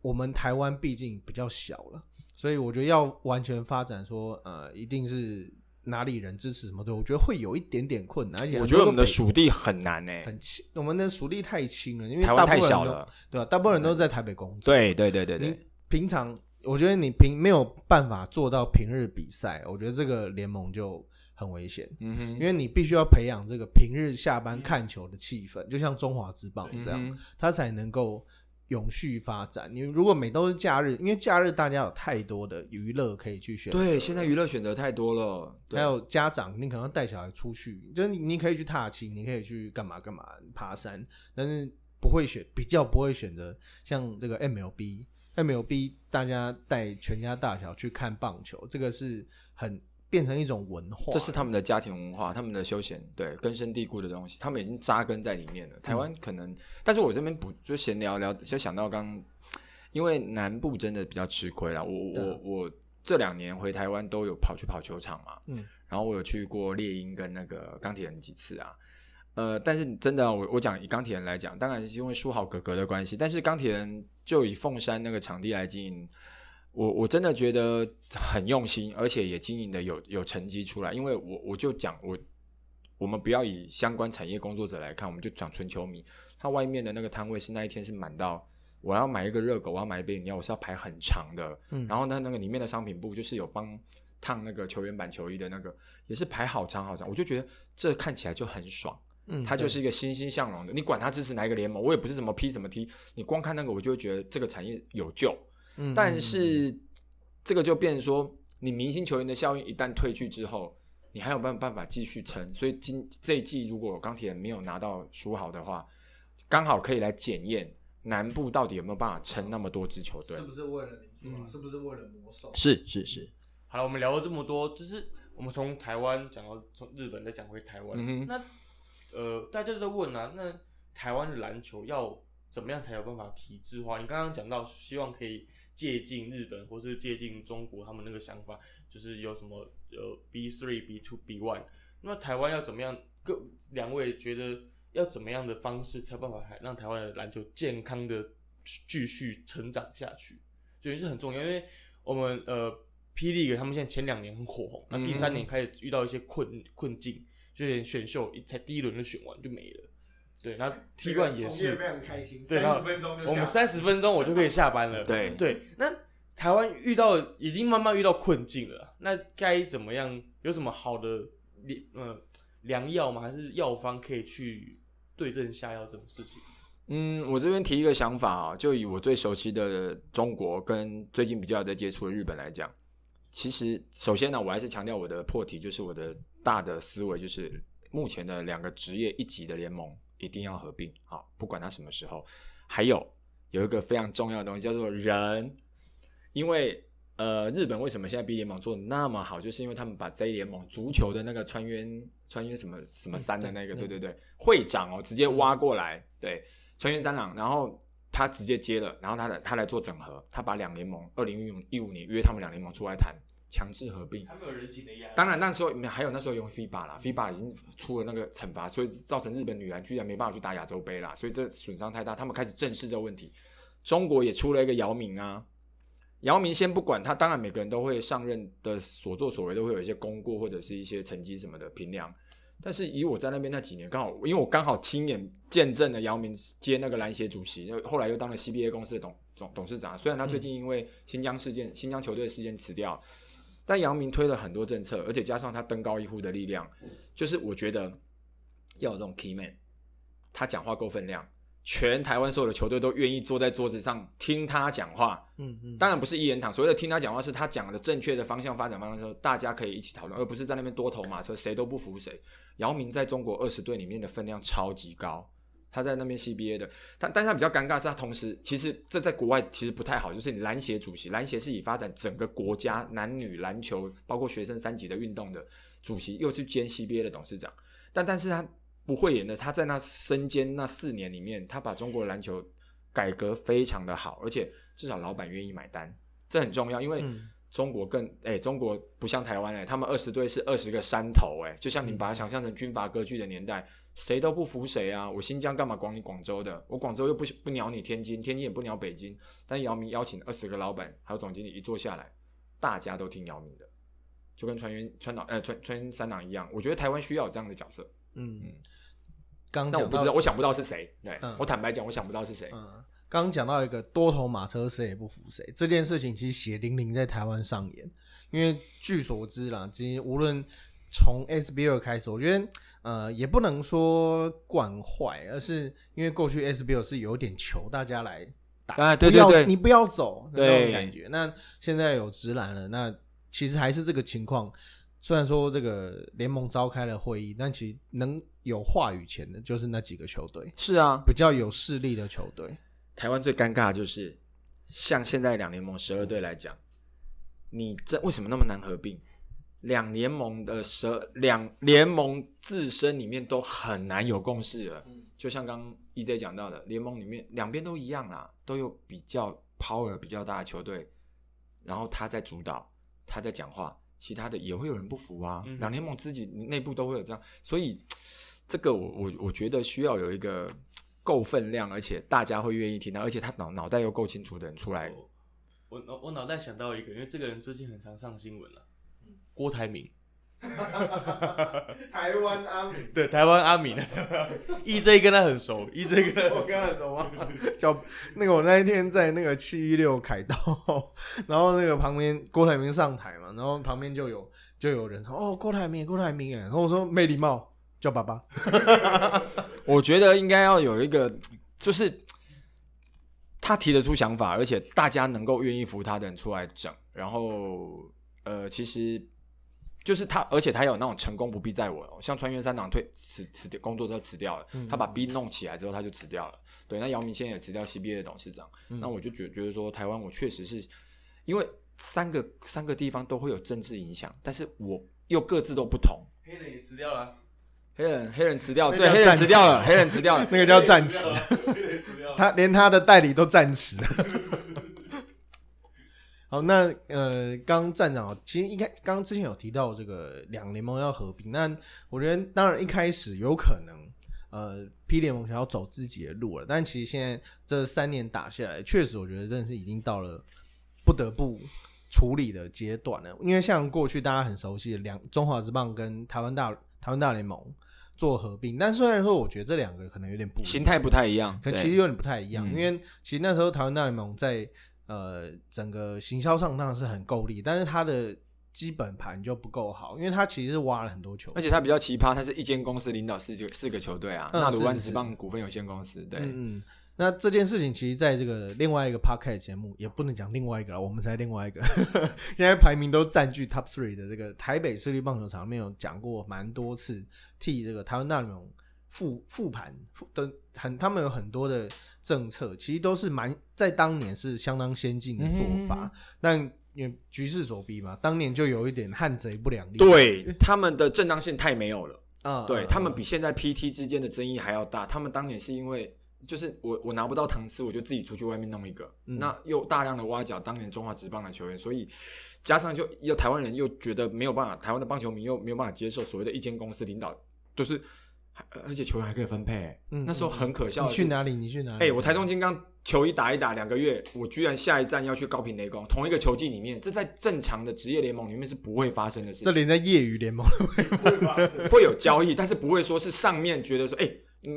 Speaker 1: 我们台湾毕竟比较小了，所以我觉得要完全发展说呃，一定是哪里人支持什么队，我觉得会有一点点困难，而且
Speaker 3: 我觉得我们的属地很难呢，
Speaker 1: 很轻，我们的属地太轻了，因为
Speaker 3: 台湾
Speaker 1: 大部分人都
Speaker 3: 太小了。
Speaker 1: 对吧、大部分人都是在台北工作，
Speaker 3: 对对对对
Speaker 1: 你
Speaker 3: 对，
Speaker 1: 平常我觉得你平没有办法做到平日比赛，我觉得这个联盟就很危险，
Speaker 3: 嗯哼，
Speaker 1: 因为你必须要培养这个平日下班看球的气氛，就像中华之棒这样，
Speaker 3: 嗯哼。
Speaker 1: 它才能够永续发展。你如果每都是假日，因为假日大家有太多的娱乐可以去选择。
Speaker 3: 对，现在娱乐选择太多了。
Speaker 1: 还有家长，你可能带小孩出去，就是你你可以去踏青，你可以去干嘛干嘛爬山，但是不会选，比较不会选择像这个 MLB，MLB 大家带全家大小去看棒球，这个是很。变成一种文化，
Speaker 3: 这是他们的家庭文化，他们的休闲，对根深蒂固的东西，他们已经扎根在里面了。台湾可能，但是我这边不就闲聊聊，就想到刚，因为南部真的比较吃亏了。我我我这两年回台湾都有跑去跑球场嘛，嗯，然后我有去过猎鹰跟那个钢铁人几次啊，呃，但是真的，我我讲以钢铁人来讲，当然是因为书豪哥哥的关系，但是钢铁人就以凤山那个场地来经营。我我真的觉得很用心，而且也经营的有有成绩出来。因为我我就讲我我们不要以相关产业工作者来看，我们就讲纯球迷。他外面的那个摊位是那一天是满到，我要买一个热狗，我要买一杯饮料，我是要排很长的。嗯，然后呢，那个里面的商品部就是有帮烫那个球员版球衣的那个，也是排好长好长。我就觉得这看起来就很爽。嗯，他就是一个欣欣向荣的。你管他支持哪一个联盟，我也不是什么 P 什么 T，你光看那个，我就会觉得这个产业有救。但是这个就变成说，你明星球员的效应一旦退去之后，你还有办办法继续撑。所以今这一季如果钢铁人没有拿到书豪的话，刚好可以来检验南部到底有没有办法撑那么多支球队。
Speaker 1: 是不是为了民宿？是不是为了魔兽？
Speaker 3: 是是是。
Speaker 2: 好了，我们聊了这么多，就是我们从台湾讲到从日本再讲回台湾。那呃，大家都在问啊，那台湾的篮球要怎么样才有办法体制化？你刚刚讲到希望可以。借鉴日本或是借鉴中国，他们那个想法就是有什么呃 B three B two B one，那台湾要怎么样？各两位觉得要怎么样的方式才办法还让台湾的篮球健康的继续成长下去？所以这很重要，因为我们呃霹雳他们现在前两年很火红，那第三年开始遇到一些困困境，就连选秀才第一轮就选完就没了。对，那踢馆也是
Speaker 1: 非常开心。
Speaker 2: 对，然后我们三十分钟我就可以下班了。
Speaker 3: 对
Speaker 2: 对，那台湾遇到已经慢慢遇到困境了，那该怎么样？有什么好的良呃良药吗？还是药方可以去对症下药这种事情？
Speaker 3: 嗯，我这边提一个想法啊，就以我最熟悉的中国跟最近比较在接触的日本来讲，其实首先呢，我还是强调我的破题，就是我的大的思维，就是目前的两个职业一级的联盟。一定要合并好，不管它什么时候。还有有一个非常重要的东西叫做人，因为呃，日本为什么现在 B 联盟做的那么好，就是因为他们把 Z 联盟足球的那个穿越穿越什么什么山的那个，对对对，会长哦，直接挖过来，对，穿越三郎，然后他直接接了，然后他来他来做整合，他把两联盟二零一五一五年约他们两联盟出来谈。强制合并，
Speaker 2: 还没有人情的压力。
Speaker 3: 当然那时候还有那时候用 FIBA 啦，FIBA 已经出了那个惩罚，所以造成日本女篮居然没办法去打亚洲杯啦，所以这损伤太大，他们开始正视这个问题。中国也出了一个姚明啊，姚明先不管他，当然每个人都会上任的所作所为都会有一些功过或者是一些成绩什么的评量。但是以我在那边那几年，刚好因为我刚好亲眼见证了姚明接那个篮协主席，后来又当了 CBA 公司的董总董事长。虽然他最近因为新疆事件、新疆球队事件辞掉。但姚明推了很多政策，而且加上他登高一呼的力量，就是我觉得要有这种 key man，他讲话够分量，全台湾所有的球队都愿意坐在桌子上听他讲话。嗯嗯，当然不是一言堂，所谓的听他讲话是他讲的正确的方向发展方向的时候，大家可以一起讨论，而不是在那边多头马车，谁都不服谁。姚明在中国二十队里面的分量超级高。他在那边 CBA 的，他但是他比较尴尬是，他同时其实这在国外其实不太好，就是你篮协主席，篮协是以发展整个国家男女篮球，包括学生三级的运动的主席，又去兼 CBA 的董事长，但但是他不会演的，他在那身兼那四年里面，他把中国篮球改革非常的好，而且至少老板愿意买单，这很重要，因为中国更哎，中国不像台湾哎，他们二十队是二十个山头哎，就像你把它想象成军阀割据的年代。谁都不服谁啊！我新疆干嘛管你广州的？我广州又不不鸟你天津，天津也不鸟北京。但姚明邀请二十个老板还有总经理一坐下来，大家都听姚明的，就跟川原川岛呃川川三郎一样。我觉得台湾需要有这样的角色。嗯嗯。
Speaker 1: 刚
Speaker 3: 那我不知道，我想不到是谁。对，我坦白讲，我想不到是谁。
Speaker 1: 嗯。刚讲到一个多头马车，谁也不服谁这件事情，其实血淋淋在台湾上演。因为据所知啦，其实无论从 SBL 开始，我觉得。呃，也不能说惯坏，而是因为过去 SBL 是有点求大家来打，
Speaker 3: 啊对对对
Speaker 1: 你不要走的那种感觉。那现在有直男了，那其实还是这个情况。虽然说这个联盟召开了会议，但其实能有话语权的就是那几个球队，
Speaker 3: 是啊，
Speaker 1: 比较有势力的球队。
Speaker 3: 台湾最尴尬的就是，像现在两联盟十二队来讲，你这为什么那么难合并？两联盟的十二两联盟自身里面都很难有共识了。就像刚刚 EJ 讲到的，联盟里面两边都一样啦，都有比较 power 比较大的球队，然后他在主导，他在讲话，其他的也会有人不服啊。
Speaker 2: 嗯
Speaker 3: 两联盟自己内部都会有这样，所以 这个我我我觉得需要有一个够分量，而且大家会愿意听到，而且他脑脑袋又够清楚的人出来。
Speaker 2: 我脑我脑袋想到一个，因为这个人最近很常上新闻了，郭台铭，
Speaker 1: 台湾阿明，
Speaker 2: 对，台湾阿敏，EJ 跟他很熟，EJ 跟他
Speaker 1: 我跟他熟吗？叫那个我那一天在那个七一六凯道，然后那个旁边郭台铭上台嘛，然后旁边就有就有人说哦郭台铭郭台铭哎，然后我说没礼貌叫爸爸，
Speaker 3: 我觉得应该要有一个，就是他提得出想法，而且大家能够愿意服他的人出来整，然后呃，其实就是他，而且他有那种成功不必在我，哦像川原三郎退辞辞掉工作之后辞掉了，他把 B 弄起来之后他就辞掉了。对，那姚明现在也辞掉 CBA 的董事长，那我就觉觉得说，台湾我确实是因为三个三个地方都会有政治影响，但是我又各自都不同。
Speaker 2: 黑人也辞掉了，
Speaker 3: 黑人黑人辞掉，
Speaker 1: 那
Speaker 3: 对，黑人辞掉了，黑人辞掉了。
Speaker 1: 那个叫战词，
Speaker 2: 黑人死掉了，
Speaker 1: 他连他的代理都战词。好，那呃，刚站长其实一开刚刚之前有提到这个两联盟要合并，那我觉得当然一开始有可能呃 P 联盟想要走自己的路了，但其实现在这三年打下来，确实我觉得真的是已经到了不得不处理的阶段了。因为像过去大家很熟悉的两中华职棒跟台湾大台湾大联盟做合并，但虽然说我觉得这两个可能有点不一样
Speaker 3: 形态不太一样，
Speaker 1: 可其实有点不太一样，
Speaker 3: 嗯
Speaker 1: 因为其实那时候台湾大联盟在呃整个行销上当然是很够力，但是它的基本盘就不够好，因为它其实是挖了很多球，
Speaker 3: 而且它比较奇葩，它是一间公司领导四个四个球队啊，
Speaker 1: 嗯。
Speaker 3: 纳鲁湾职棒股份有限公司，对，
Speaker 1: 嗯嗯。那这件事情其实在这个另外一个 podcast 节目也不能讲另外一个了，我们才另外一个，现在排名都占据 top three 的这个台北市立棒球场里面有讲过蛮多次，替这个台湾大联盟复复盘复的很，他们有很多的政策，其实都是蛮在当年是相当先进的做法，
Speaker 3: 嗯
Speaker 1: 但因为局势所逼嘛，当年就有一点汉贼不两立，
Speaker 3: 对，他们的正当性太没有了，
Speaker 1: 啊，
Speaker 3: 对
Speaker 1: 嗯
Speaker 3: 他们比现在 PT 之间的争议还要大。他们当年是因为就是我我拿不到糖吃，我就自己出去外面弄一个，
Speaker 1: 嗯。
Speaker 3: 那又大量的挖角当年中华职棒的球员，所以加上就又台湾人又觉得没有办法，台湾的棒球迷又没有办法接受所谓的一间公司领导，就是还而且球员还可以分配、
Speaker 1: 嗯
Speaker 3: 那时候很可笑
Speaker 1: 你去哪里？你去哪里？
Speaker 3: 哎、我台中金刚球一打一打两个月，我居然下一站要去高平雷公，同一个球季里面，这在正常的职业联盟里面是不会发生的事情。
Speaker 1: 这连在业余联盟，
Speaker 3: 会 会有交易，但是不会说是上面觉得说，哎、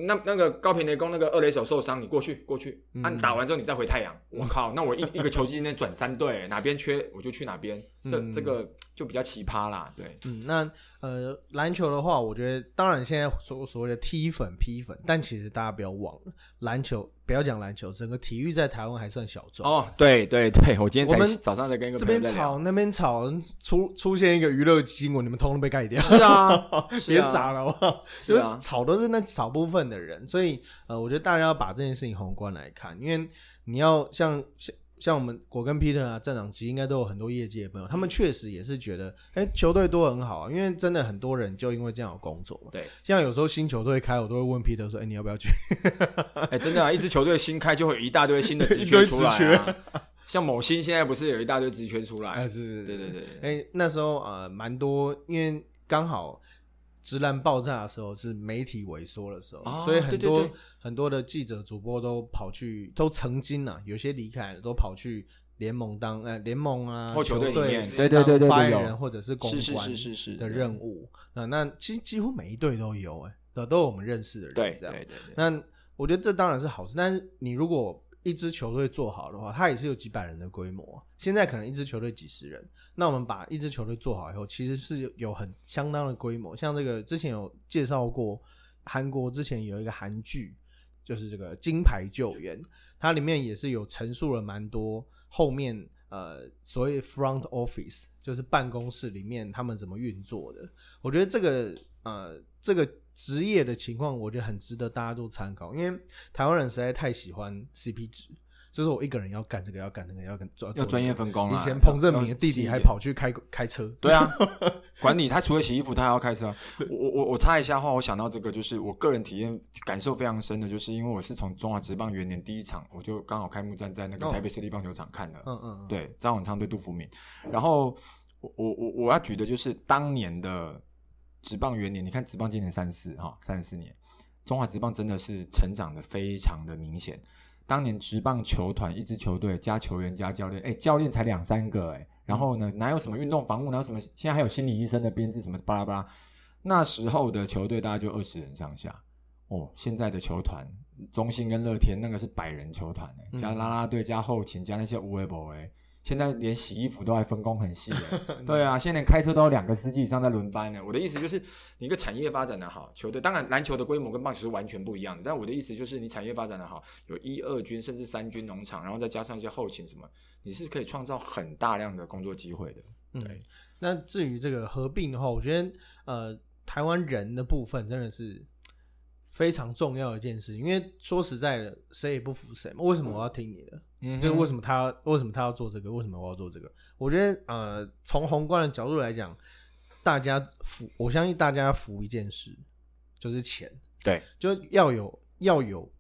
Speaker 3: 那那个高平雷公那个二垒手受伤，你过去过去，啊，你打完之后你再回太阳。我靠，那我一一个球季内转三队，哪边缺我就去哪边，这
Speaker 1: 嗯
Speaker 3: 这个就比较奇葩啦。对，
Speaker 1: 嗯，那呃，篮球的话，我觉得当然现在所所谓的 T 粉、P 粉，但其实大家不要忘了，篮球不要讲篮球，整个体育在台湾还算小众。
Speaker 3: 哦，对对对，我今天
Speaker 1: 我们
Speaker 3: 早上在跟一个
Speaker 1: 这边吵，那边吵，出出现一个娱乐新闻，你们通通被盖掉。
Speaker 3: 是啊，
Speaker 1: 别
Speaker 3: 啊
Speaker 1: 傻了，好不好？
Speaker 3: 是
Speaker 1: 就是
Speaker 3: 啊
Speaker 1: 吵都是那少部分的人，所以呃，我觉得大家要把这件事情宏观来看，因为你要像像像我们果跟 Peter 啊，站长其实应该都有很多业界的朋友，他们确实也是觉得，哎、球队多很好啊，因为真的很多人就因为这样有工作嘛。
Speaker 3: 对，
Speaker 1: 像有时候新球队开，我都会问 Peter 说，哎、你要不要去？
Speaker 3: 哎、真的啊，一支球队新开就会有一大堆新的职缺出来。像某星现在不是有一大堆职缺出来？
Speaker 1: 哎，是是，
Speaker 3: 对对对对
Speaker 1: 哎、那时候呃，蛮多，因为刚好直男爆炸的时候是媒体萎缩的时候，
Speaker 3: 哦
Speaker 1: 所以很多很多的记者、主播都跑去，都曾经啊，有些离开了，都跑去联盟当呃联盟啊
Speaker 3: 或球队里面对
Speaker 1: 当
Speaker 3: 对对对对有
Speaker 1: 发言人或者是公
Speaker 3: 是是
Speaker 1: 关
Speaker 3: 是是是
Speaker 1: 的任务。那那其实几乎每一队都有、哎，都都有我们认识的人，
Speaker 3: 对
Speaker 1: 这样。
Speaker 3: 对对对，
Speaker 1: 那我觉得这当然是好事，但是你如果一支球队做好的话，它也是有几百人的规模。现在可能一支球队几十人，那我们把一支球队做好以后，其实是有很相当的规模。像这个之前有介绍过，韩国之前有一个韩剧就是这个金牌救援，它里面也是有陈述了蛮多后面呃所谓 front office，就是办公室里面他们怎么运作的。我觉得这个呃这个职业的情况，我觉得很值得大家都参考，因为台湾人实在太喜欢 CP 值。就是我一个人要干这个，要干那个，要跟
Speaker 3: 要专业分工
Speaker 1: 以前彭正明的弟弟还跑去开开车，
Speaker 3: 对啊，管理他除了洗衣服，他还要开车。我我我插一下话，我想到这个，就是我个人体验感受非常深的，就是因为我是从中华职棒元年第一场，我就刚好开幕战在那个台北市立棒球场看的，嗯嗯，对，张永昌对杜福敏。然后我我我我要举的就是当年的职棒元年，你看职棒今年三十四哈，三十四年，中华职棒真的是成长的非常的明显。当年职棒球团一支球队加球员加教练，哎，教练才两三个，哎，然后呢，哪有什么运动防护，哪有什么？现在还有心理医生的编制，什么巴拉巴拉。那时候的球队大概就二十人上下，哦，现在的球团，中信跟乐天那个是百人球团，哎，加拉拉队加后勤加那些无为不为。现在连洗衣服都还分工很细，对啊，现在连开车都有两个司机以上在轮班呢。我的意思就是，你一个产业发展的好，球队当然篮球的规模跟棒球是完全不一样的。但我的意思就是，你产业发展的好，有一二军甚至三军农场，然后再加上一些后勤什么，你是可以创造很大量的工作机会的。对，
Speaker 1: 那至于这个合并的话，我觉得呃，台湾人的部分真的是。非常重要的一件事，因为说实在的，谁也不服谁嘛。为什么我要听你的？嗯，就为什么他为什么他要做这个？为什么我要做这个？我觉得呃，从宏观的角度来讲，大家服，我相信大家服一件事，就是钱。
Speaker 3: 对，
Speaker 1: 就要有要有。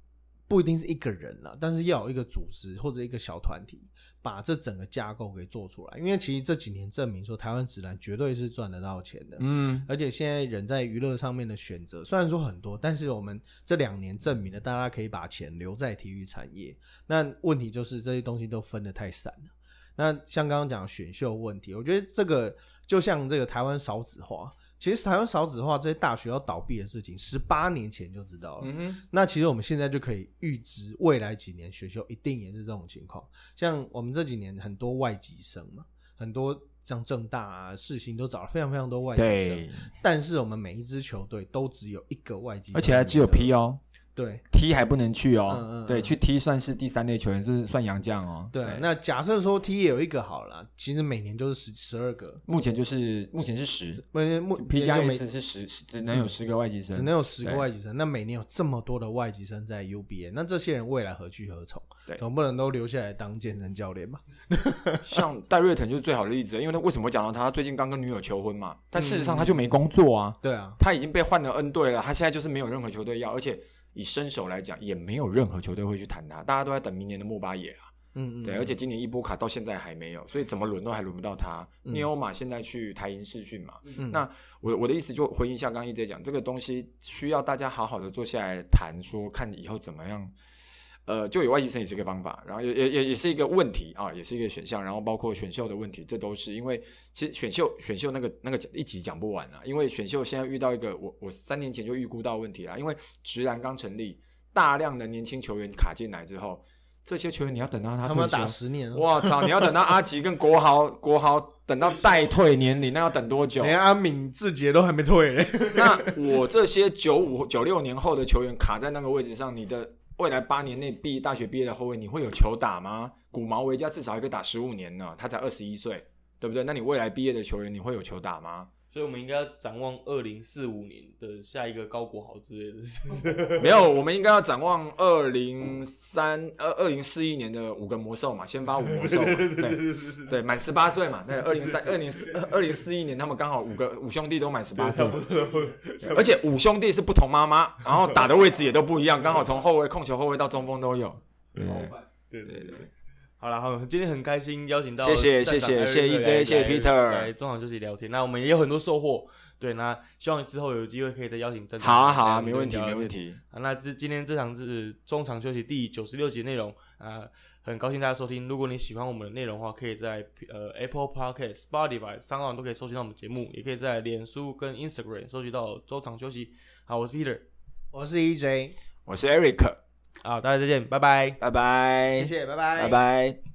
Speaker 1: 不一定是一个人啦，但是要有一个组织或者一个小团体，把这整个架构给做出来。因为其实这几年证明说，台湾直男绝对是赚得到钱的。嗯，而且现在人在娱乐上面的选择虽然说很多，但是我们这两年证明了，大家可以把钱留在体育产业。那问题就是这些东西都分得太散了。那像刚刚讲选秀问题，我觉得这个就像这个台湾少子化。其实台湾少子化这些大学要倒闭的事情，十八年前就知道了。那其实我们现在就可以预知，未来几年学校一定也是这种情况。像我们这几年很多外籍生嘛，很多像正大啊、世新都找了非常非常多外籍生，但是我们每一支球队都只有一个外籍，
Speaker 3: 而且还只有 P 哦。
Speaker 1: 对
Speaker 3: 踢还不能去哦，对，去踢算是第三类球员，就是算洋将哦。
Speaker 1: 对，那假设说踢也有一个好了，其实每年就是十十二个，
Speaker 3: 目前就是目前是十，
Speaker 1: 目目
Speaker 3: P 加 S 是十，只能有十个外籍生，
Speaker 1: 只能有十个外籍生。那每年有这么多的外籍生在 UBA，那这些人未来何去何从？
Speaker 3: 对，
Speaker 1: 总不能都留下来当健身教练吧？
Speaker 3: 像戴瑞腾就是最好的例子，因为他为什么讲到他最近刚跟女友求婚嘛？但事实上他就没工作啊。
Speaker 1: 对啊，
Speaker 3: 他已经被换了 N 队了，他现在就是没有任何球队要，而且。以身手来讲，也没有任何球队会去谈他，大家都在等明年的莫巴野啊。嗯嗯，对，而且今年伊波卡到现在还没有，所以怎么轮都还轮不到他。尼欧马现在去台银试训嘛。嗯那我我的意思就回应一下，刚刚一直在讲这个东西，需要大家好好的坐下来谈，说看以后怎么样。呃，就有外籍生也是一个方法，然后也也也也是一个问题啊，也是一个选项，然后包括选秀的问题，这都是因为其实选秀选秀那个那个一集讲不完啊，因为选秀现在遇到一个我我三年前就预估到问题了，因为直男刚成立，大量的年轻球员卡进来之后，这些球员你要等到他
Speaker 1: 他们打十年，
Speaker 3: 我 操，你要等到阿吉跟国豪国豪等到代退年龄，那要等多久？
Speaker 1: 连阿敏志杰都还没退，
Speaker 3: 那我这些九五九六年后的球员卡在那个位置上，你的。未来八年内毕大学毕业的后卫，你会有球打吗？古毛维加至少还可以打十五年呢，他才二十一岁，对不对？那你未来毕业的球员，你会有球打吗？
Speaker 2: 所以，我们应该要展望二零四五年的下一个高国豪之类的，是不是？
Speaker 3: 没有，我们应该要展望二零三二二零四一年的五个魔兽嘛，先发五魔兽，对对，满十八岁嘛。那二零三二零四二零四一年，他们刚好五个五兄弟都满十八岁，而且五兄弟是不同妈妈，然后打的位置也都不一样，刚好从后卫控球后卫到中锋都有。
Speaker 2: 对对对对。好了，好，今天很开心邀请到
Speaker 3: 谢谢谢谢谢谢 EJ 谢谢 Peter
Speaker 2: 来中场休息聊天。那我们也有很多收获，对，那希望之后有机会可以再邀请正
Speaker 3: 好啊好啊，没问题没问题。
Speaker 2: 那这今天这场是中场休息第九十六集内容啊，很高兴大家收听。如果你喜欢我们的内容的话，可以在呃 Apple Podcast、Spotify 三个网都可以收集到我们节目，也可以在脸书跟 Instagram 收集到中场休息。好，我是 Peter，
Speaker 1: 我是 EJ，
Speaker 3: 我是 Eric。
Speaker 2: 好，大家再见，拜拜，
Speaker 3: 拜拜，
Speaker 1: 谢谢，拜拜，
Speaker 3: 拜拜。